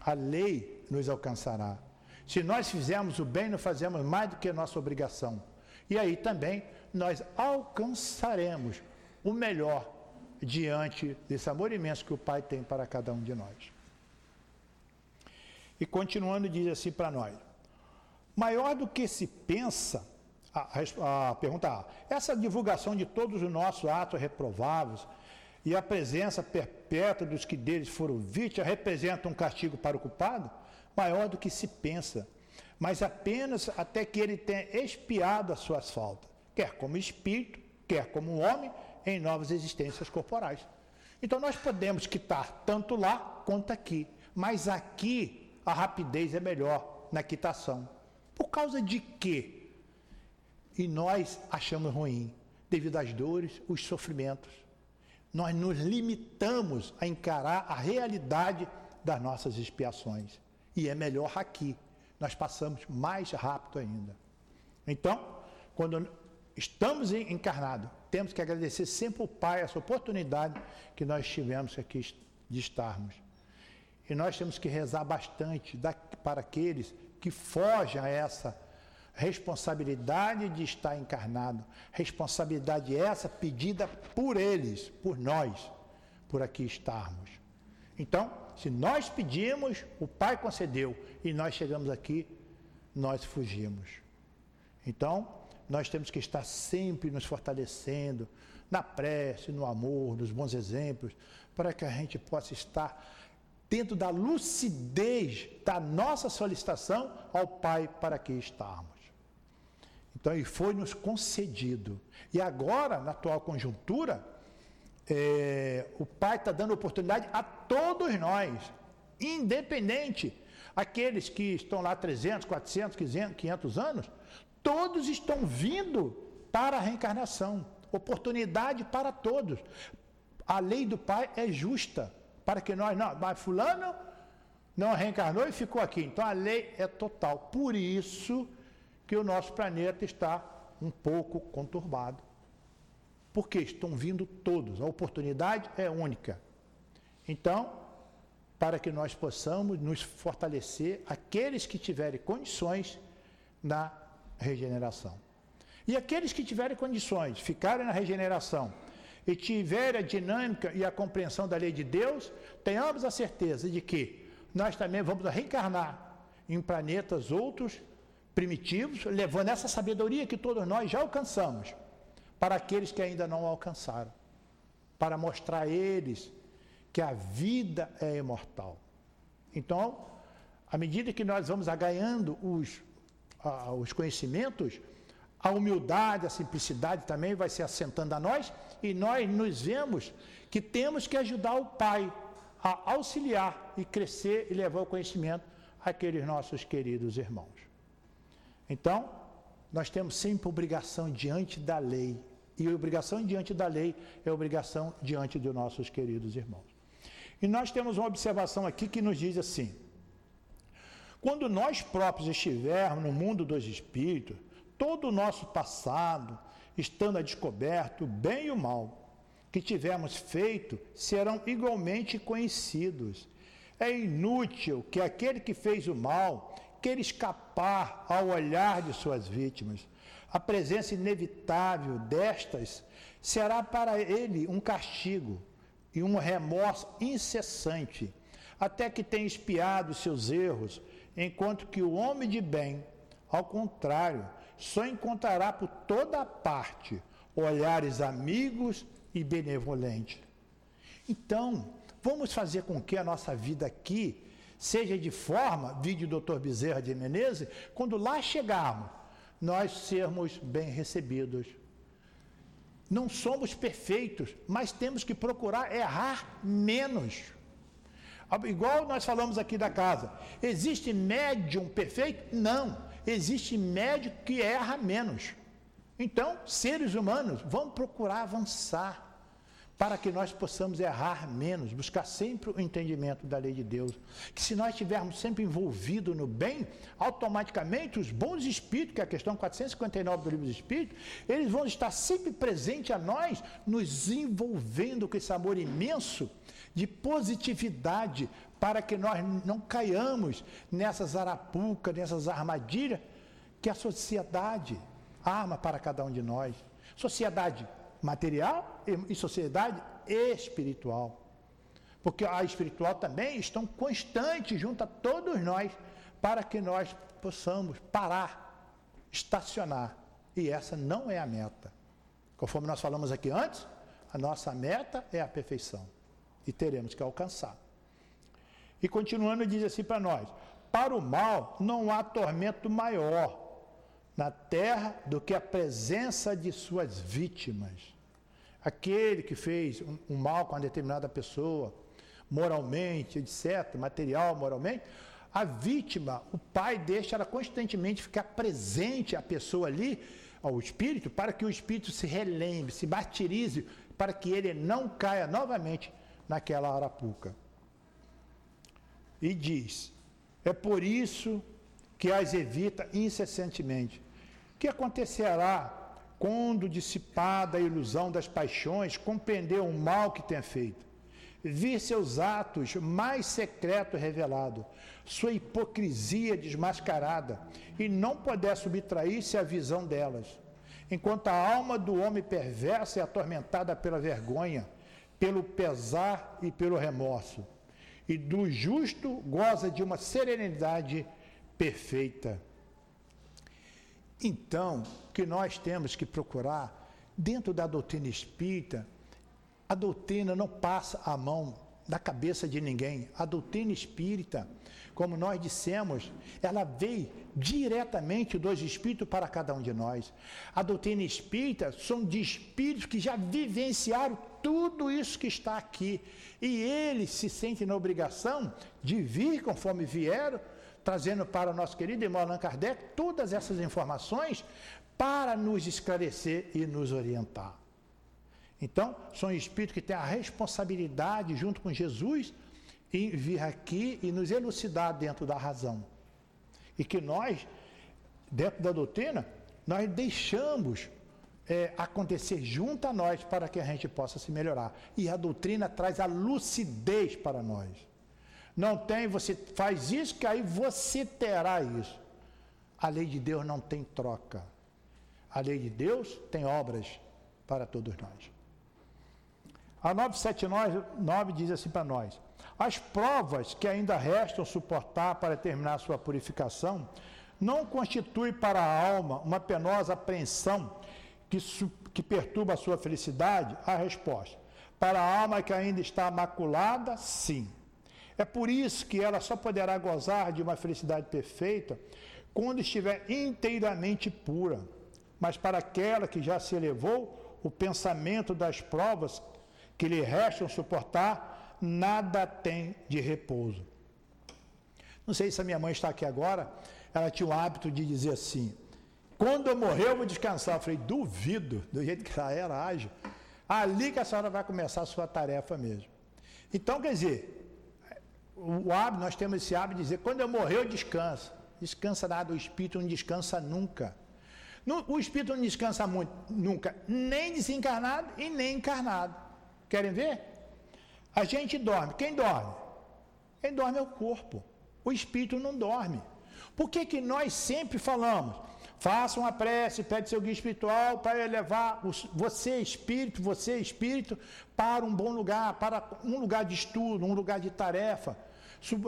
B: a lei nos alcançará. Se nós fizermos o bem, não fazemos mais do que a nossa obrigação. E aí também nós alcançaremos o melhor diante desse amor imenso que o Pai tem para cada um de nós. E continuando, diz assim para nós: maior do que se pensa, a, a pergunta A, essa divulgação de todos os nossos atos reprováveis e a presença perpétua dos que deles foram vítimas representa um castigo para o culpado? Maior do que se pensa, mas apenas até que ele tenha expiado as suas faltas quer como espírito, quer como homem, em novas existências corporais. Então nós podemos quitar tanto lá quanto aqui, mas aqui a rapidez é melhor na quitação. Por causa de quê? E nós achamos ruim, devido às dores, os sofrimentos. Nós nos limitamos a encarar a realidade das nossas expiações. E é melhor aqui. Nós passamos mais rápido ainda. Então, quando estamos encarnados, temos que agradecer sempre ao Pai essa oportunidade que nós tivemos aqui de estarmos. E nós temos que rezar bastante para aqueles que fogem a essa responsabilidade de estar encarnado. Responsabilidade essa pedida por eles, por nós, por aqui estarmos. Então, se nós pedimos, o Pai concedeu e nós chegamos aqui, nós fugimos. Então, nós temos que estar sempre nos fortalecendo na prece, no amor, nos bons exemplos, para que a gente possa estar dentro da lucidez da nossa solicitação ao Pai para que estarmos. Então, e foi nos concedido. E agora, na atual conjuntura, é, o Pai está dando oportunidade a todos nós, independente, aqueles que estão lá 300, 400, 500 anos, todos estão vindo para a reencarnação, oportunidade para todos. A lei do Pai é justa, para que nós não, mas fulano não reencarnou e ficou aqui. Então a lei é total. Por isso que o nosso planeta está um pouco conturbado. Porque estão vindo todos, a oportunidade é única. Então, para que nós possamos nos fortalecer, aqueles que tiverem condições na regeneração. E aqueles que tiverem condições, ficarem na regeneração e tiverem a dinâmica e a compreensão da lei de Deus, tenhamos a certeza de que nós também vamos reencarnar em planetas outros primitivos, levando essa sabedoria que todos nós já alcançamos para aqueles que ainda não alcançaram, para mostrar a eles que a vida é imortal. Então, à medida que nós vamos ganhando os, os conhecimentos, a humildade, a simplicidade também vai se assentando a nós e nós nos vemos que temos que ajudar o Pai a auxiliar e crescer e levar o conhecimento àqueles nossos queridos irmãos. Então, nós temos sempre obrigação diante da lei. E obrigação diante da lei é obrigação diante dos nossos queridos irmãos. E nós temos uma observação aqui que nos diz assim: quando nós próprios estivermos no mundo dos espíritos, todo o nosso passado, estando a descoberto, o bem e o mal, que tivermos feito, serão igualmente conhecidos. É inútil que aquele que fez o mal queira escapar ao olhar de suas vítimas. A presença inevitável destas será para ele um castigo e um remorso incessante, até que tenha espiado seus erros, enquanto que o homem de bem, ao contrário, só encontrará por toda parte olhares amigos e benevolentes. Então, vamos fazer com que a nossa vida aqui seja de forma, vídeo do Dr. Bezerra de Menezes, quando lá chegarmos, nós sermos bem recebidos. Não somos perfeitos, mas temos que procurar errar menos. Igual nós falamos aqui da casa, existe médium perfeito? Não, existe médium que erra menos. Então, seres humanos, vamos procurar avançar para que nós possamos errar menos, buscar sempre o entendimento da lei de Deus. Que se nós estivermos sempre envolvidos no bem, automaticamente os bons espíritos, que é a questão 459 do livro dos Espíritos, eles vão estar sempre presentes a nós, nos envolvendo com esse amor imenso de positividade, para que nós não caiamos nessas arapucas, nessas armadilhas que a sociedade arma para cada um de nós. Sociedade material e sociedade espiritual. Porque a espiritual também estão constantes junto a todos nós para que nós possamos parar, estacionar. E essa não é a meta. Conforme nós falamos aqui antes, a nossa meta é a perfeição. E teremos que alcançar. E continuando, diz assim para nós: para o mal não há tormento maior na terra do que a presença de suas vítimas. Aquele que fez um, um mal com uma determinada pessoa, moralmente, etc., material, moralmente, a vítima, o pai deixa ela constantemente ficar presente a pessoa ali, ao espírito, para que o espírito se relembre, se martirize, para que ele não caia novamente naquela arapuca. E diz: é por isso que as evita incessantemente. O que acontecerá quando dissipada a ilusão das paixões, compreendeu o mal que tem feito, vir seus atos mais secretos revelados, sua hipocrisia desmascarada, e não puder subtrair-se à visão delas. Enquanto a alma do homem perversa é atormentada pela vergonha, pelo pesar e pelo remorso, e do justo goza de uma serenidade perfeita. Então, que nós temos que procurar, dentro da doutrina espírita, a doutrina não passa a mão da cabeça de ninguém. A doutrina espírita, como nós dissemos, ela veio diretamente dos espíritos para cada um de nós. A doutrina espírita são de espíritos que já vivenciaram tudo isso que está aqui. E eles se sentem na obrigação de vir conforme vieram trazendo para o nosso querido irmão Allan Kardec todas essas informações para nos esclarecer e nos orientar. Então, são espíritos que têm a responsabilidade, junto com Jesus, em vir aqui e nos elucidar dentro da razão. E que nós, dentro da doutrina, nós deixamos é, acontecer junto a nós para que a gente possa se melhorar. E a doutrina traz a lucidez para nós. Não tem, você faz isso, que aí você terá isso. A lei de Deus não tem troca. A lei de Deus tem obras para todos nós. A 979 diz assim para nós: as provas que ainda restam suportar para terminar sua purificação não constitui para a alma uma penosa apreensão que, que perturba a sua felicidade? A resposta: para a alma que ainda está maculada, sim. É por isso que ela só poderá gozar de uma felicidade perfeita quando estiver inteiramente pura. Mas para aquela que já se elevou, o pensamento das provas que lhe restam suportar, nada tem de repouso. Não sei se a minha mãe está aqui agora, ela tinha o hábito de dizer assim: quando eu morrer, eu vou descansar. Eu falei, duvido, do jeito que ela era ágil. Ali que a senhora vai começar a sua tarefa mesmo. Então, quer dizer, o hábito, nós temos esse hábito de dizer, quando eu morrer, eu descanso. Descansa nada, o espírito não descansa nunca. O espírito não descansa muito, nunca, nem desencarnado e nem encarnado. Querem ver? A gente dorme. Quem dorme? Quem dorme é o corpo. O espírito não dorme. Por que, que nós sempre falamos? Faça uma prece, pede seu guia espiritual para elevar você, espírito, você, espírito, para um bom lugar, para um lugar de estudo, um lugar de tarefa,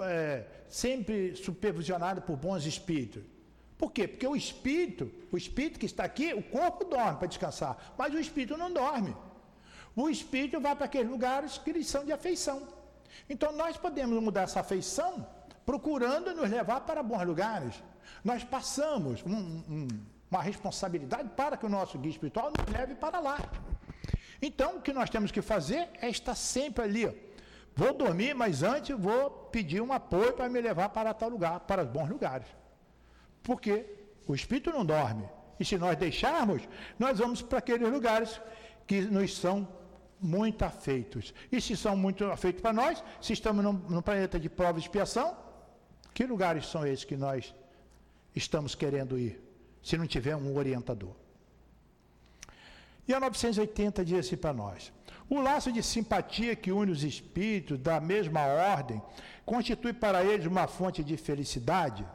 B: é, sempre supervisionado por bons espíritos. Por quê? Porque o espírito, o espírito que está aqui, o corpo dorme para descansar, mas o espírito não dorme. O espírito vai para aqueles lugares que eles são de afeição. Então nós podemos mudar essa afeição procurando nos levar para bons lugares. Nós passamos um, um, uma responsabilidade para que o nosso guia espiritual nos leve para lá. Então, o que nós temos que fazer é estar sempre ali. Vou dormir, mas antes vou pedir um apoio para me levar para tal lugar, para bons lugares. Porque o espírito não dorme. E se nós deixarmos, nós vamos para aqueles lugares que nos são muito afeitos. E se são muito afeitos para nós, se estamos num, num planeta de prova e expiação, que lugares são esses que nós estamos querendo ir, se não tiver um orientador? E a 980 diz assim para nós: o laço de simpatia que une os espíritos da mesma ordem constitui para eles uma fonte de felicidade?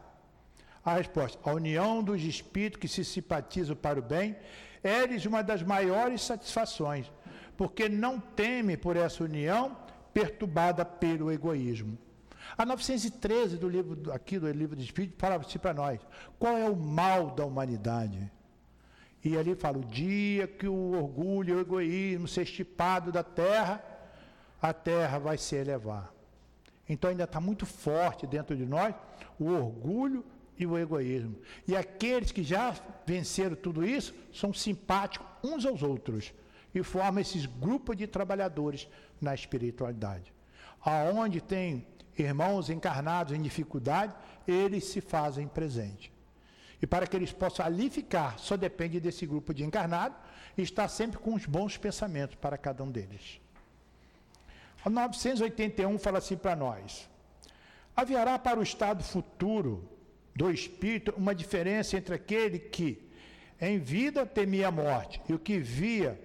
B: A resposta: a união dos espíritos que se simpatizam para o bem é-lhes uma das maiores satisfações, porque não temem por essa união perturbada pelo egoísmo. A 913 do livro aqui do livro de Espírito fala assim para nós: qual é o mal da humanidade? E ali fala: o dia que o orgulho e o egoísmo se estipado da terra, a terra vai se elevar. Então ainda está muito forte dentro de nós o orgulho e o egoísmo. E aqueles que já venceram tudo isso são simpáticos uns aos outros e formam esses grupos de trabalhadores na espiritualidade. Aonde tem irmãos encarnados em dificuldade, eles se fazem presente. E para que eles possam ali ficar, só depende desse grupo de encarnados estar sempre com os bons pensamentos para cada um deles. O 981 fala assim para nós: haverá para o estado futuro do espírito uma diferença entre aquele que em vida temia a morte e o que via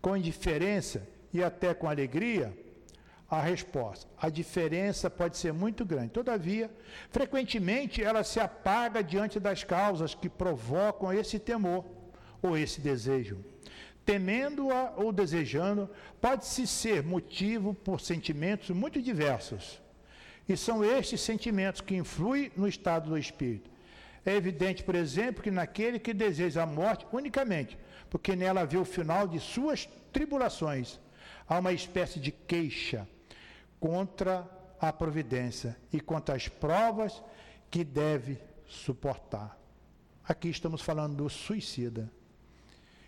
B: com indiferença e até com alegria? A resposta. A diferença pode ser muito grande. Todavia, frequentemente ela se apaga diante das causas que provocam esse temor ou esse desejo. Temendo-a ou desejando, pode-se ser motivo por sentimentos muito diversos. E são estes sentimentos que influem no estado do espírito. É evidente, por exemplo, que naquele que deseja a morte unicamente, porque nela vê o final de suas tribulações, há uma espécie de queixa contra a providência e contra as provas que deve suportar. Aqui estamos falando do suicida.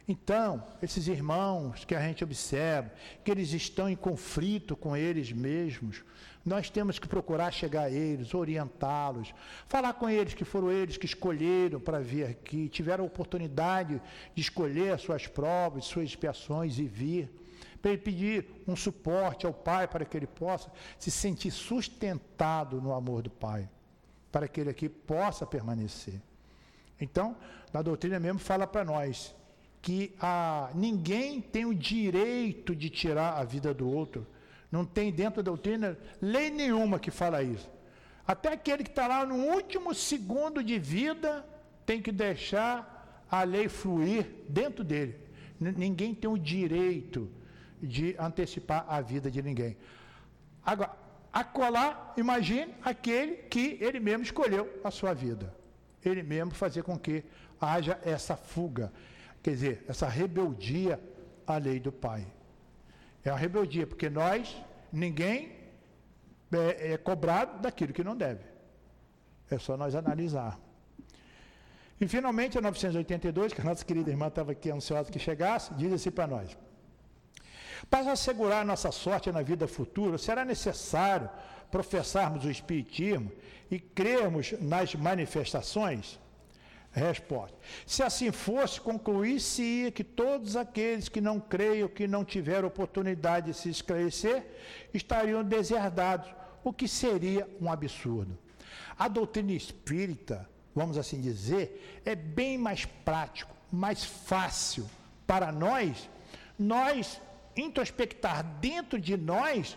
B: Então, esses irmãos que a gente observa, que eles estão em conflito com eles mesmos, nós temos que procurar chegar a eles, orientá-los, falar com eles que foram eles que escolheram para vir aqui, tiveram a oportunidade de escolher as suas provas, suas expiações e vir. Pedir um suporte ao Pai para que ele possa se sentir sustentado no amor do Pai, para que ele aqui possa permanecer. Então, a doutrina mesmo fala para nós que a, ninguém tem o direito de tirar a vida do outro. Não tem dentro da doutrina lei nenhuma que fala isso. Até aquele que está lá no último segundo de vida tem que deixar a lei fluir dentro dele. Ninguém tem o direito de antecipar a vida de ninguém. Agora, acolá, imagine aquele que ele mesmo escolheu a sua vida. Ele mesmo fazer com que haja essa fuga, quer dizer, essa rebeldia à lei do Pai. É a rebeldia, porque nós, ninguém é, é cobrado daquilo que não deve. É só nós analisar. E finalmente, em 982, que a nossa querida irmã estava aqui ansiosa que chegasse, diz assim para nós: Para assegurar nossa sorte na vida futura, será necessário professarmos o Espiritismo e crermos nas manifestações? Resposta. Se assim fosse, concluir-se-ia que todos aqueles que não creiam, que não tiveram oportunidade de se esclarecer, estariam deserdados, o que seria um absurdo. A doutrina espírita, vamos assim dizer, é bem mais prático, mais fácil para nós, nós introspectar dentro de nós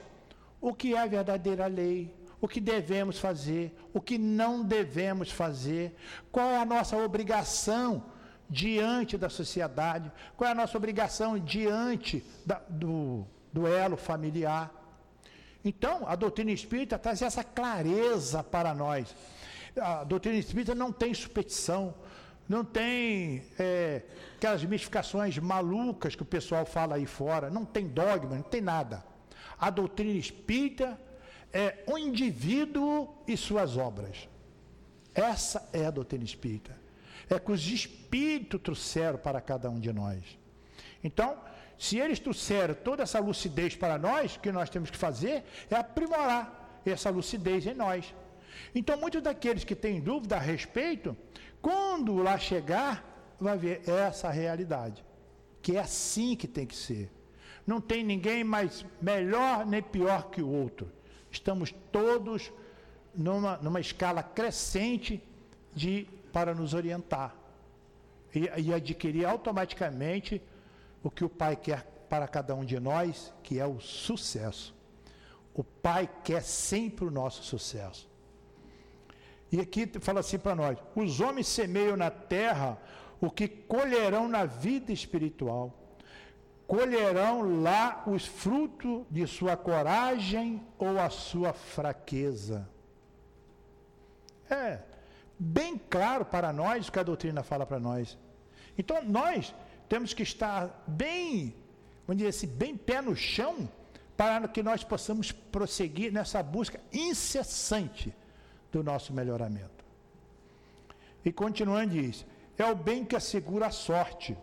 B: o que é a verdadeira lei, o que devemos fazer, o que não devemos fazer, qual é a nossa obrigação diante da sociedade, qual é a nossa obrigação diante da, do, do elo familiar. Então, a doutrina espírita traz essa clareza para nós. A doutrina espírita não tem superstição, não tem é, aquelas mistificações malucas que o pessoal fala aí fora, não tem dogma, não tem nada. A doutrina espírita é o indivíduo e suas obras. Essa é a doutrina espírita. É que os espíritos trouxeram para cada um de nós. Então, se eles trouxeram toda essa lucidez para nós, o que nós temos que fazer é aprimorar essa lucidez em nós. Então, muitos daqueles que têm dúvida a respeito, quando lá chegar, vai ver essa realidade. Que é assim que tem que ser. Não tem ninguém mais melhor nem pior que o outro estamos todos numa, numa escala crescente de para nos orientar e, e adquirir automaticamente o que o Pai quer para cada um de nós, que é o sucesso. O Pai quer sempre o nosso sucesso. E aqui fala assim para nós: os homens semeiam na terra o que colherão na vida espiritual colherão lá os frutos de sua coragem ou a sua fraqueza. É bem claro para nós o que a doutrina fala para nós. Então nós temos que estar bem, vamos dizer assim, bem pé no chão, para que nós possamos prosseguir nessa busca incessante do nosso melhoramento. E continuando diz: é o bem que assegura a sorte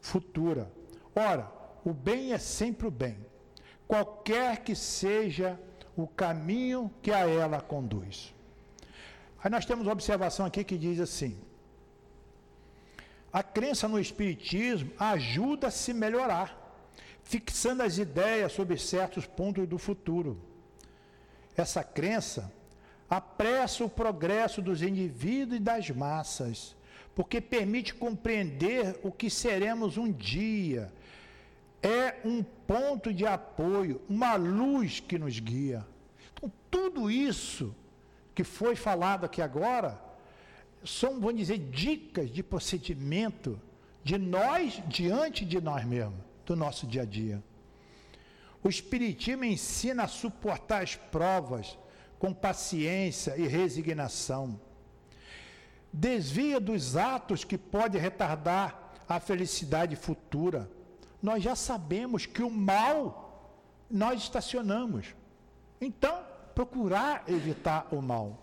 B: futura. Ora, o bem é sempre o bem, qualquer que seja o caminho que a ela conduz. Aí nós temos uma observação aqui que diz assim: a crença no Espiritismo ajuda a se melhorar, fixando as ideias sobre certos pontos do futuro. Essa crença apressa o progresso dos indivíduos e das massas, porque permite compreender o que seremos um dia é um ponto de apoio, uma luz que nos guia. Então, tudo isso que foi falado aqui agora são, vamos dizer, dicas de procedimento de nós diante de nós mesmos, do nosso dia a dia. O Espiritismo ensina a suportar as provas com paciência e resignação. Desvia dos atos que podem retardar a felicidade futura nós já sabemos que o mal nós estacionamos. Então, procurar evitar o mal.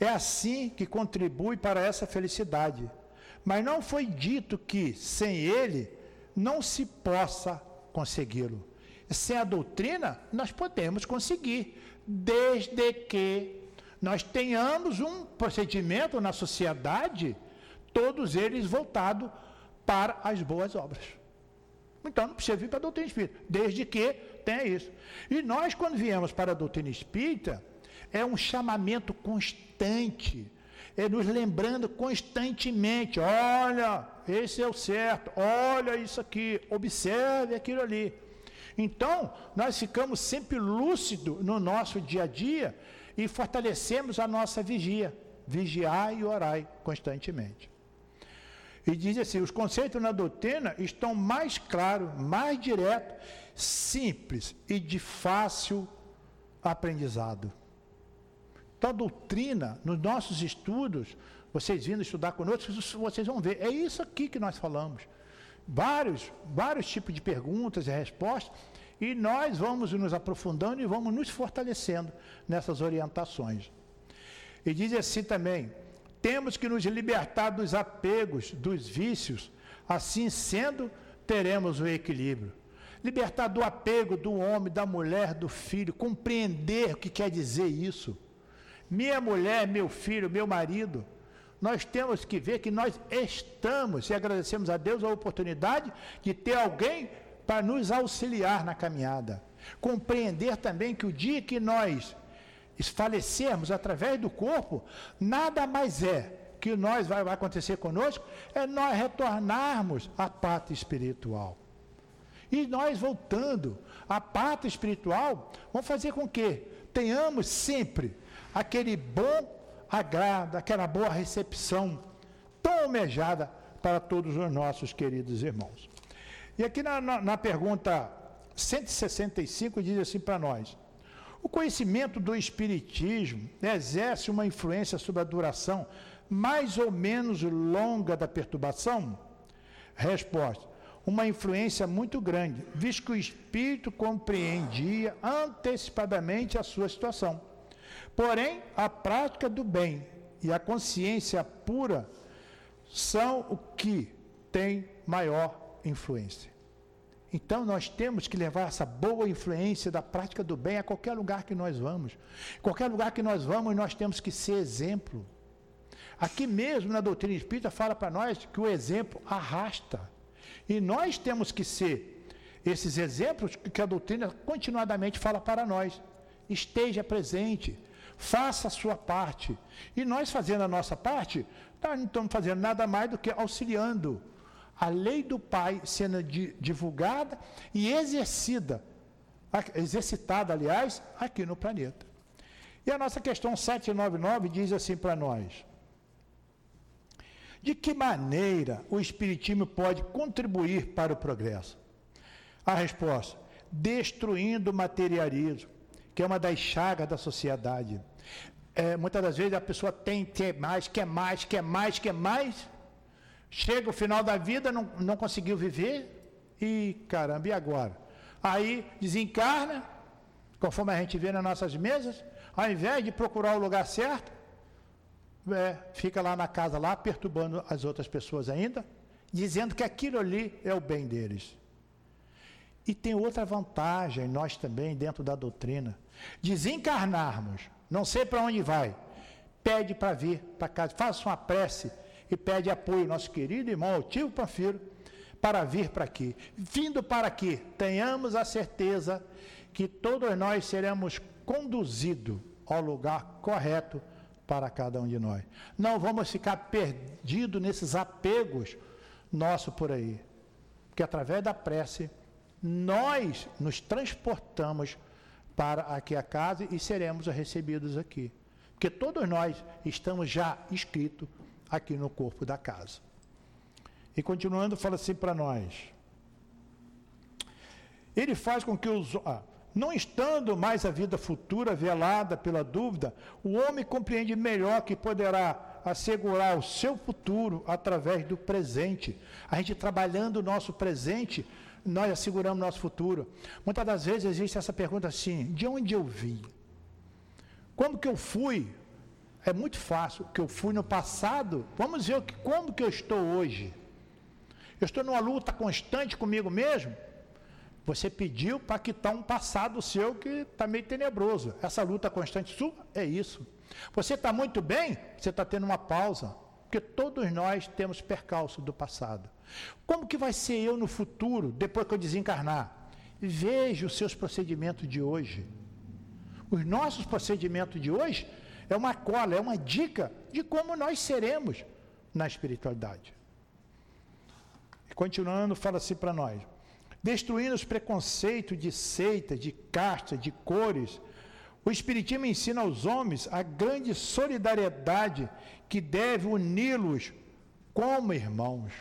B: É assim que contribui para essa felicidade, Mas não foi dito que sem ele não se possa consegui-lo. Sem a doutrina, nós podemos conseguir, desde que nós tenhamos um procedimento na sociedade, todos eles voltados para as boas obras. Então não precisa vir para a doutrina espírita, desde que tenha isso. E nós, quando viemos para a doutrina espírita, é um chamamento constante, é nos lembrando constantemente: olha, esse é o certo, olha isso aqui, observe aquilo ali. Então, nós ficamos sempre lúcidos no nosso dia a dia e fortalecemos a nossa vigia. Vigiai e orai constantemente. E diz assim: os conceitos na doutrina estão mais claros, mais diretos, simples e de fácil aprendizado. Então, a doutrina, nos nossos estudos, vocês vindo estudar conosco, vocês vão ver, é isso aqui que nós falamos. Vários, vários tipos de perguntas e respostas, e nós vamos nos aprofundando e vamos nos fortalecendo nessas orientações. E diz assim também: temos que nos libertar dos apegos, dos vícios, assim sendo, teremos o equilíbrio. Libertar do apego do homem, da mulher, do filho, compreender o que quer dizer isso. Minha mulher, meu filho, meu marido, nós temos que ver que nós estamos, e agradecemos a Deus a oportunidade de ter alguém para nos auxiliar na caminhada. Compreender também que o dia que nós falecermos através do corpo, nada mais é que nós vai, vai acontecer conosco, é nós retornarmos à pátria espiritual. E nós voltando à pátria espiritual, vamos fazer com que tenhamos sempre aquele bom agrado, aquela boa recepção tão almejada para todos os nossos queridos irmãos. E aqui na, na, na pergunta 165 diz assim para nós: o conhecimento do Espiritismo exerce uma influência sobre a duração mais ou menos longa da perturbação? Resposta: uma influência muito grande, visto que o espírito compreendia antecipadamente a sua situação. Porém, a prática do bem e a consciência pura são o que tem maior influência. Então nós temos que levar essa boa influência da prática do bem a qualquer lugar que nós vamos. Qualquer lugar que nós vamos, nós temos que ser exemplo. Aqui mesmo na doutrina espírita fala para nós que o exemplo arrasta. E nós temos que ser esses exemplos que a doutrina continuadamente fala para nós. Esteja presente, faça a sua parte. E nós fazendo a nossa parte, nós não estamos fazendo nada mais do que auxiliando a lei do Pai sendo divulgada e exercida, exercitada, aliás, aqui no planeta. E a nossa questão 799 diz assim para nós: De que maneira o Espiritismo pode contribuir para o progresso? A resposta: destruindo o materialismo, que é uma das chagas da sociedade. É, muitas das vezes a pessoa tem, quer mais, quer mais, quer mais, quer mais, Chega o final da vida, não, não conseguiu viver, e caramba, e agora? Aí desencarna, conforme a gente vê nas nossas mesas, ao invés de procurar o lugar certo, é, fica lá na casa, lá perturbando as outras pessoas ainda, dizendo que aquilo ali é o bem deles. E tem outra vantagem, nós também, dentro da doutrina. Desencarnarmos, não sei para onde vai, pede para vir para casa, faça uma prece e pede apoio nosso querido irmão Altivo Panfiro para vir para aqui. Vindo para aqui, tenhamos a certeza que todos nós seremos conduzidos ao lugar correto para cada um de nós. Não vamos ficar perdidos nesses apegos nossos por aí. Porque através da prece, nós nos transportamos para aqui a casa e seremos recebidos aqui. Porque todos nós estamos já inscritos aqui no corpo da casa. E continuando, fala assim para nós. Ele faz com que os. Ah, não estando mais a vida futura velada pela dúvida, o homem compreende melhor que poderá assegurar o seu futuro através do presente. A gente trabalhando o nosso presente, nós asseguramos nosso futuro. Muitas das vezes existe essa pergunta assim: de onde eu vim? Como que eu fui é muito fácil, que eu fui no passado, vamos ver como que eu estou hoje. Eu estou numa luta constante comigo mesmo. Você pediu para quitar um passado seu que está meio tenebroso. Essa luta constante sua é isso. Você está muito bem, você está tendo uma pausa. Porque todos nós temos percalço do passado. Como que vai ser eu no futuro, depois que eu desencarnar? Veja os seus procedimentos de hoje. Os nossos procedimentos de hoje é uma cola, é uma dica de como nós seremos na espiritualidade. E continuando, fala assim para nós: destruindo os preconceitos de seita, de casta, de cores, o Espiritismo ensina aos homens a grande solidariedade que deve uni-los como irmãos.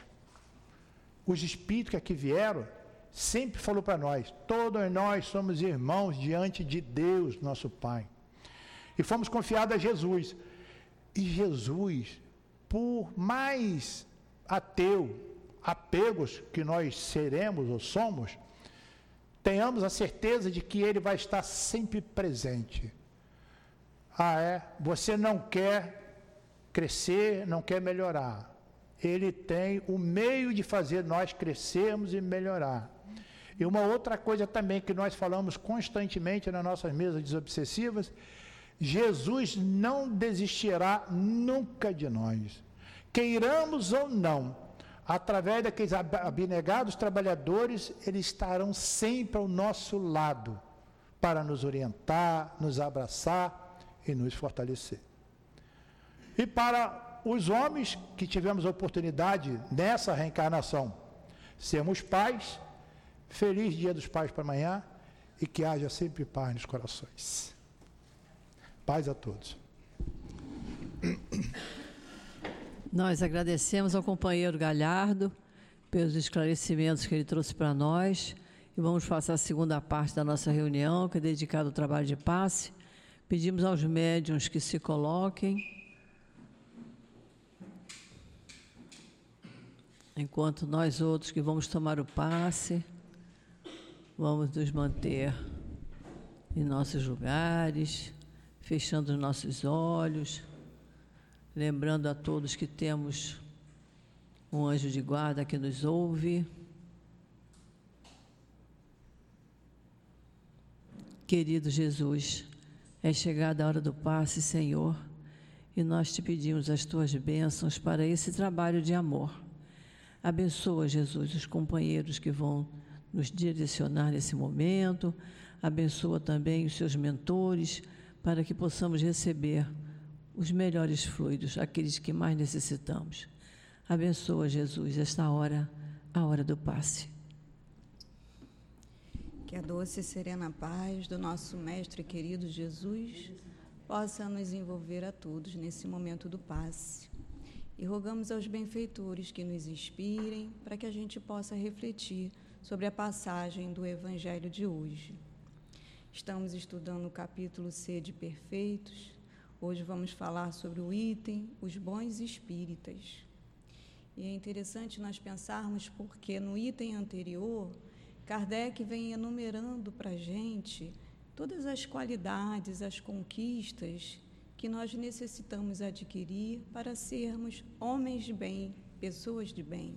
B: Os espíritos que aqui vieram sempre falou para nós: todos nós somos irmãos diante de Deus, nosso Pai. E fomos confiados a Jesus. E Jesus, por mais ateu, apegos que nós seremos ou somos, tenhamos a certeza de que Ele vai estar sempre presente. Ah, é? Você não quer crescer, não quer melhorar. Ele tem o meio de fazer nós crescermos e melhorar. E uma outra coisa também que nós falamos constantemente nas nossas mesas desobsessivas Jesus não desistirá nunca de nós. Queiramos ou não, através daqueles abnegados trabalhadores, eles estarão sempre ao nosso lado para nos orientar, nos abraçar e nos fortalecer. E para os homens que tivemos a oportunidade nessa reencarnação, sermos pais, feliz dia dos pais para amanhã e que haja sempre paz nos corações. Paz a todos.
A: Nós agradecemos ao companheiro Galhardo pelos esclarecimentos que ele trouxe para nós e vamos passar a segunda parte da nossa reunião, que é dedicada ao trabalho de passe. Pedimos aos médiums que se coloquem. Enquanto nós outros que vamos tomar o passe, vamos nos manter em nossos lugares fechando os nossos olhos, lembrando a todos que temos um anjo de guarda que nos ouve. Querido Jesus, é chegada a hora do passe, Senhor, e nós te pedimos as tuas bênçãos para esse trabalho de amor. Abençoa, Jesus, os companheiros que vão nos direcionar nesse momento, abençoa também os seus mentores para que possamos receber os melhores fluidos, aqueles que mais necessitamos. Abençoa, Jesus, esta hora, a hora do passe.
C: Que a doce e serena paz do nosso Mestre querido Jesus possa nos envolver a todos nesse momento do passe. E rogamos aos benfeitores que nos inspirem para que a gente possa refletir sobre a passagem do Evangelho de hoje. Estamos estudando o capítulo C de Perfeitos. Hoje vamos falar sobre o item Os Bons Espíritas. E é interessante nós pensarmos porque no item anterior, Kardec vem enumerando para a gente todas as qualidades, as conquistas que nós necessitamos adquirir para sermos homens de bem, pessoas de bem.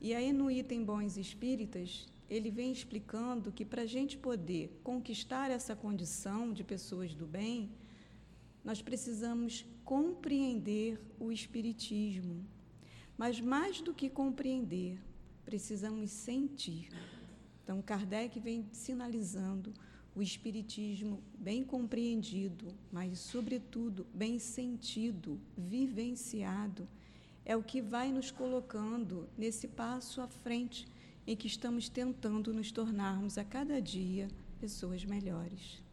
C: E aí no item Bons Espíritas, ele vem explicando que para a gente poder conquistar essa condição de pessoas do bem, nós precisamos compreender o Espiritismo. Mas mais do que compreender, precisamos sentir. Então, Kardec vem sinalizando o Espiritismo bem compreendido, mas, sobretudo, bem sentido, vivenciado, é o que vai nos colocando nesse passo à frente em que estamos tentando nos tornarmos a cada dia pessoas melhores.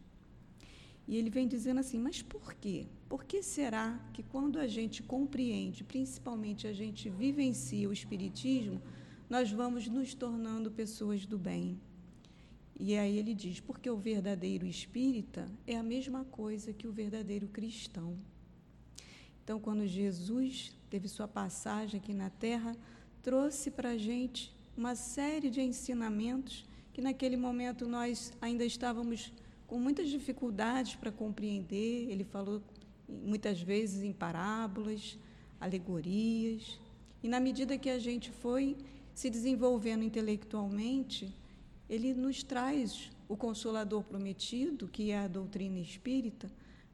C: E ele vem dizendo assim: mas por quê? Por que será que quando a gente compreende, principalmente a gente vivencia o Espiritismo, nós vamos nos tornando pessoas do bem? E aí ele diz: porque o verdadeiro espírita é a mesma coisa que o verdadeiro cristão. Então, quando Jesus teve sua passagem aqui na terra, trouxe para a gente uma série de ensinamentos que naquele momento nós ainda estávamos com muitas dificuldades para compreender. Ele falou muitas vezes em parábolas, alegorias. E na medida que a gente foi se desenvolvendo intelectualmente, ele nos traz o consolador prometido, que é a doutrina espírita,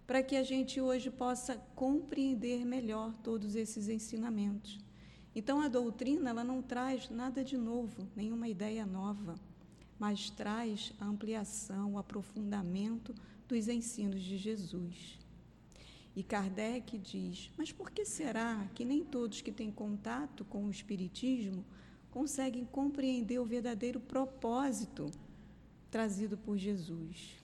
C: para que a gente hoje possa compreender melhor todos esses ensinamentos. Então a doutrina ela não traz nada de novo, nenhuma ideia nova, mas traz a ampliação, o aprofundamento dos ensinos de Jesus. E Kardec diz: Mas por que será que nem todos que têm contato com o Espiritismo conseguem compreender o verdadeiro propósito trazido por Jesus?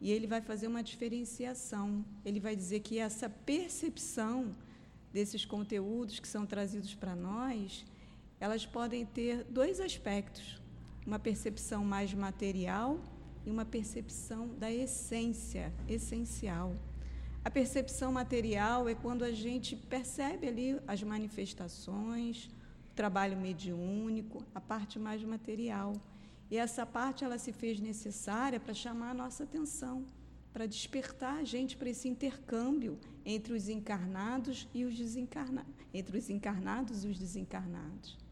C: E ele vai fazer uma diferenciação. Ele vai dizer que essa percepção desses conteúdos que são trazidos para nós, elas podem ter dois aspectos: uma percepção mais material e uma percepção da essência, essencial. A percepção material é quando a gente percebe ali as manifestações, o trabalho mediúnico, a parte mais material. E essa parte ela se fez necessária para chamar a nossa atenção, para despertar a gente para esse intercâmbio entre os encarnados e os desencarnados, entre os encarnados e os desencarnados.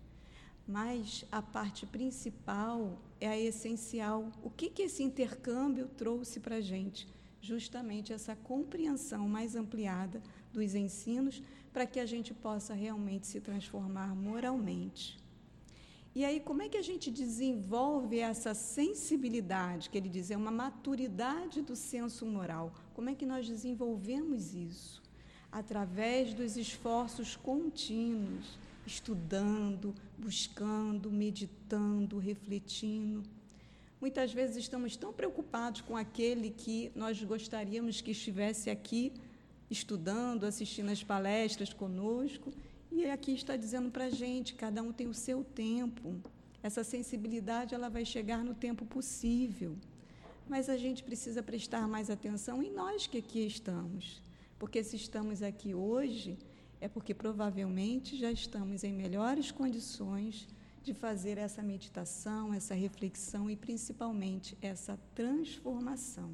C: Mas a parte principal é a essencial. O que, que esse intercâmbio trouxe para a gente? Justamente essa compreensão mais ampliada dos ensinos para que a gente possa realmente se transformar moralmente. E aí, como é que a gente desenvolve essa sensibilidade, que ele diz, é uma maturidade do senso moral? Como é que nós desenvolvemos isso? Através dos esforços contínuos estudando, buscando, meditando, refletindo. Muitas vezes estamos tão preocupados com aquele que nós gostaríamos que estivesse aqui estudando, assistindo as palestras conosco, e aqui está dizendo para a gente, cada um tem o seu tempo. Essa sensibilidade ela vai chegar no tempo possível. Mas a gente precisa prestar mais atenção em nós que aqui estamos. Porque se estamos aqui hoje, é porque provavelmente já estamos em melhores condições de fazer essa meditação, essa reflexão e principalmente essa transformação.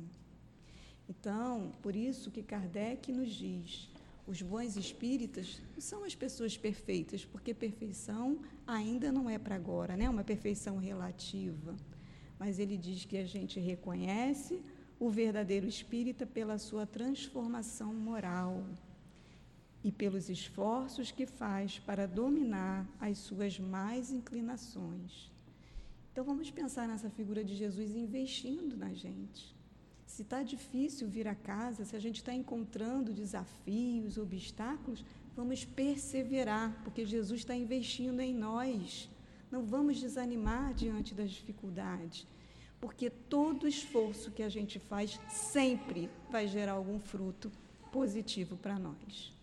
C: Então, por isso que Kardec nos diz: os bons espíritas não são as pessoas perfeitas, porque perfeição ainda não é para agora, né? Uma perfeição relativa. Mas ele diz que a gente reconhece o verdadeiro espírita pela sua transformação moral e pelos esforços que faz para dominar as suas mais inclinações. Então vamos pensar nessa figura de Jesus investindo na gente. Se está difícil vir a casa, se a gente está encontrando desafios, obstáculos, vamos perseverar, porque Jesus está investindo em nós. Não vamos desanimar diante das dificuldades, porque todo esforço que a gente faz sempre vai gerar algum fruto positivo para nós.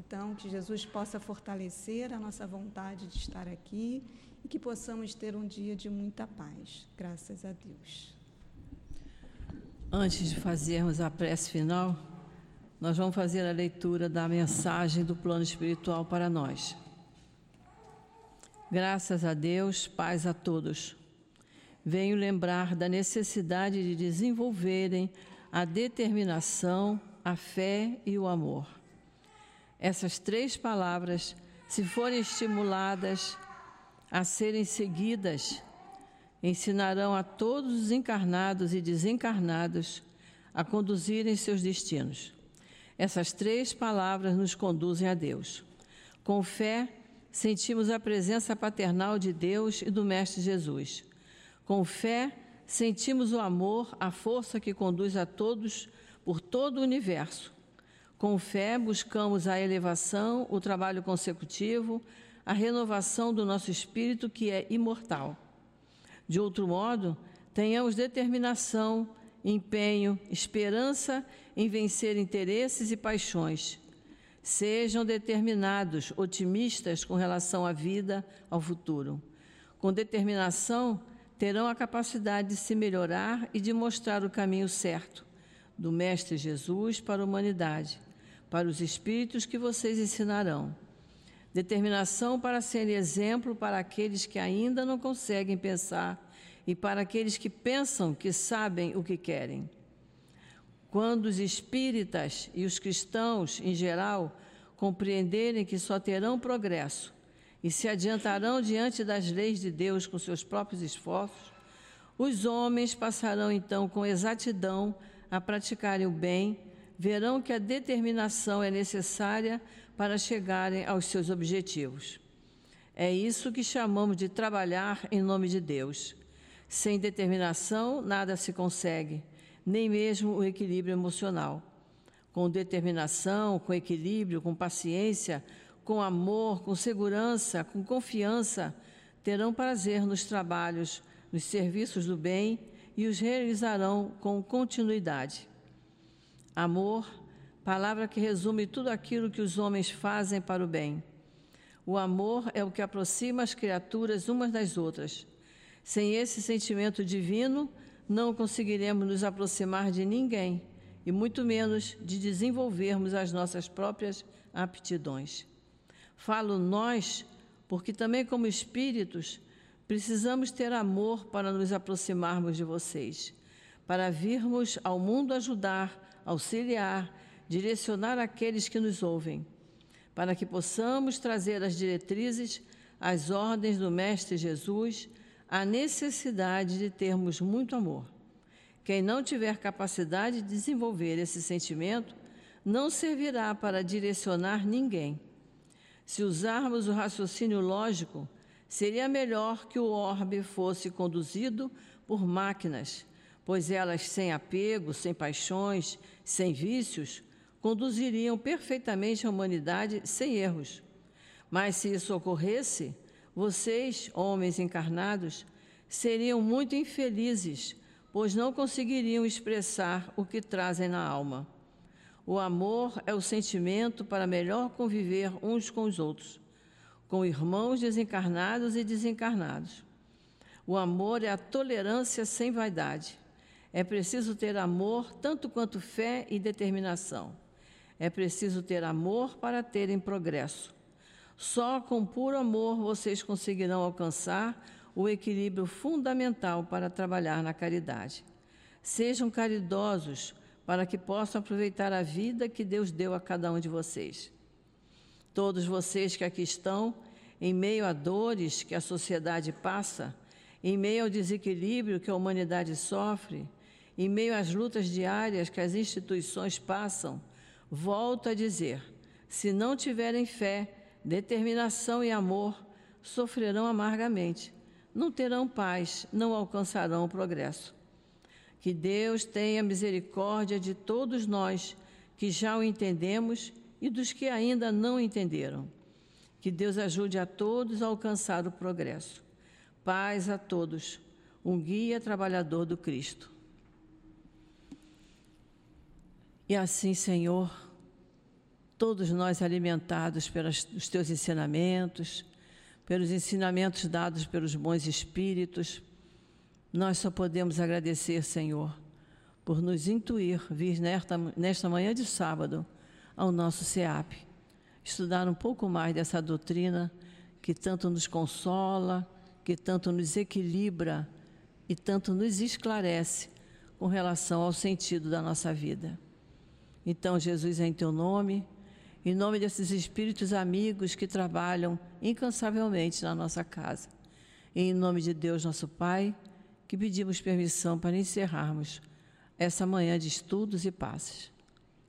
C: Então, que Jesus possa fortalecer a nossa vontade de estar aqui e que possamos ter um dia de muita paz. Graças a Deus.
A: Antes de fazermos a prece final, nós vamos fazer a leitura da mensagem do plano espiritual para nós. Graças a Deus, paz a todos. Venho lembrar da necessidade de desenvolverem a determinação, a fé e o amor essas três palavras, se forem estimuladas a serem seguidas, ensinarão a todos os encarnados e desencarnados a conduzirem seus destinos. Essas três palavras nos conduzem a Deus. Com fé, sentimos a presença paternal de Deus e do Mestre Jesus. Com fé, sentimos o amor, a força que conduz a todos por todo o universo com fé, buscamos a elevação, o trabalho consecutivo, a renovação do nosso espírito, que é imortal. De outro modo, tenhamos determinação, empenho, esperança em vencer interesses e paixões. Sejam determinados, otimistas com relação à vida, ao futuro. Com determinação, terão a capacidade de se melhorar e de mostrar o caminho certo do Mestre Jesus para a humanidade para os espíritos que vocês ensinarão. Determinação para ser exemplo para aqueles que ainda não conseguem pensar e para aqueles que pensam que sabem o que querem. quando os espíritas e os cristãos em geral compreenderem que só terão progresso e se adiantarão diante das leis de Deus com seus próprios esforços, os homens passarão então com exatidão a praticarem o bem, verão que a determinação é necessária para chegarem aos seus objetivos. É isso que chamamos de trabalhar em nome de Deus. Sem determinação, nada se consegue, nem mesmo o equilíbrio emocional. Com determinação, com equilíbrio, com paciência, com amor, com segurança, com confiança, terão prazer nos trabalhos, nos serviços do bem e os realizarão com continuidade. Amor, palavra que resume tudo aquilo que os homens fazem para o bem. O amor é o que aproxima as criaturas umas das outras. Sem esse sentimento divino, não conseguiremos nos aproximar de ninguém e muito menos de desenvolvermos as nossas próprias aptidões. Falo nós, porque também, como espíritos, precisamos ter amor para nos aproximarmos de vocês, para virmos ao mundo ajudar, auxiliar, direcionar aqueles que nos ouvem, para que possamos trazer as diretrizes, as ordens do Mestre Jesus, a necessidade de termos muito amor. Quem não tiver capacidade de desenvolver esse sentimento não servirá para direcionar ninguém se usarmos o raciocínio lógico, seria melhor que o orbe fosse conduzido por máquinas, pois elas, sem apego, sem paixões, sem vícios, conduziriam perfeitamente a humanidade sem erros. Mas se isso ocorresse, vocês, homens encarnados, seriam muito infelizes, pois não conseguiriam expressar o que trazem na alma. O amor é o sentimento para melhor conviver uns com os outros, com irmãos desencarnados e desencarnados. O amor é a tolerância sem vaidade. É preciso ter amor tanto quanto fé e determinação. É preciso ter amor para terem progresso. Só com puro amor vocês conseguirão alcançar o equilíbrio fundamental para trabalhar na caridade. Sejam caridosos para que possam aproveitar a vida que Deus deu a cada um de vocês. Todos vocês que aqui estão, em meio a dores que a sociedade passa, em meio ao desequilíbrio que a humanidade sofre, em meio às lutas diárias que as instituições passam, volto a dizer: se não tiverem fé, determinação e amor, sofrerão amargamente, não terão paz, não alcançarão o progresso. Que Deus tenha misericórdia de todos nós que já o entendemos e dos que ainda não entenderam. Que Deus ajude a todos a alcançar o progresso. Paz a todos. Um guia trabalhador do Cristo. E assim, Senhor, todos nós alimentados pelos teus ensinamentos, pelos ensinamentos dados pelos bons espíritos, nós só podemos agradecer, Senhor, por nos intuir vir nesta, nesta manhã de sábado ao nosso SEAP, estudar um pouco mais dessa doutrina que tanto nos consola, que tanto nos equilibra e tanto nos esclarece com relação ao sentido da nossa vida. Então, Jesus, é em teu nome, em nome desses espíritos amigos que trabalham incansavelmente na nossa casa, e em nome de Deus, nosso Pai que pedimos permissão para encerrarmos essa manhã de estudos e passes.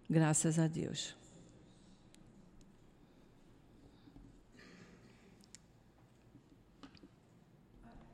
A: Graças a Deus.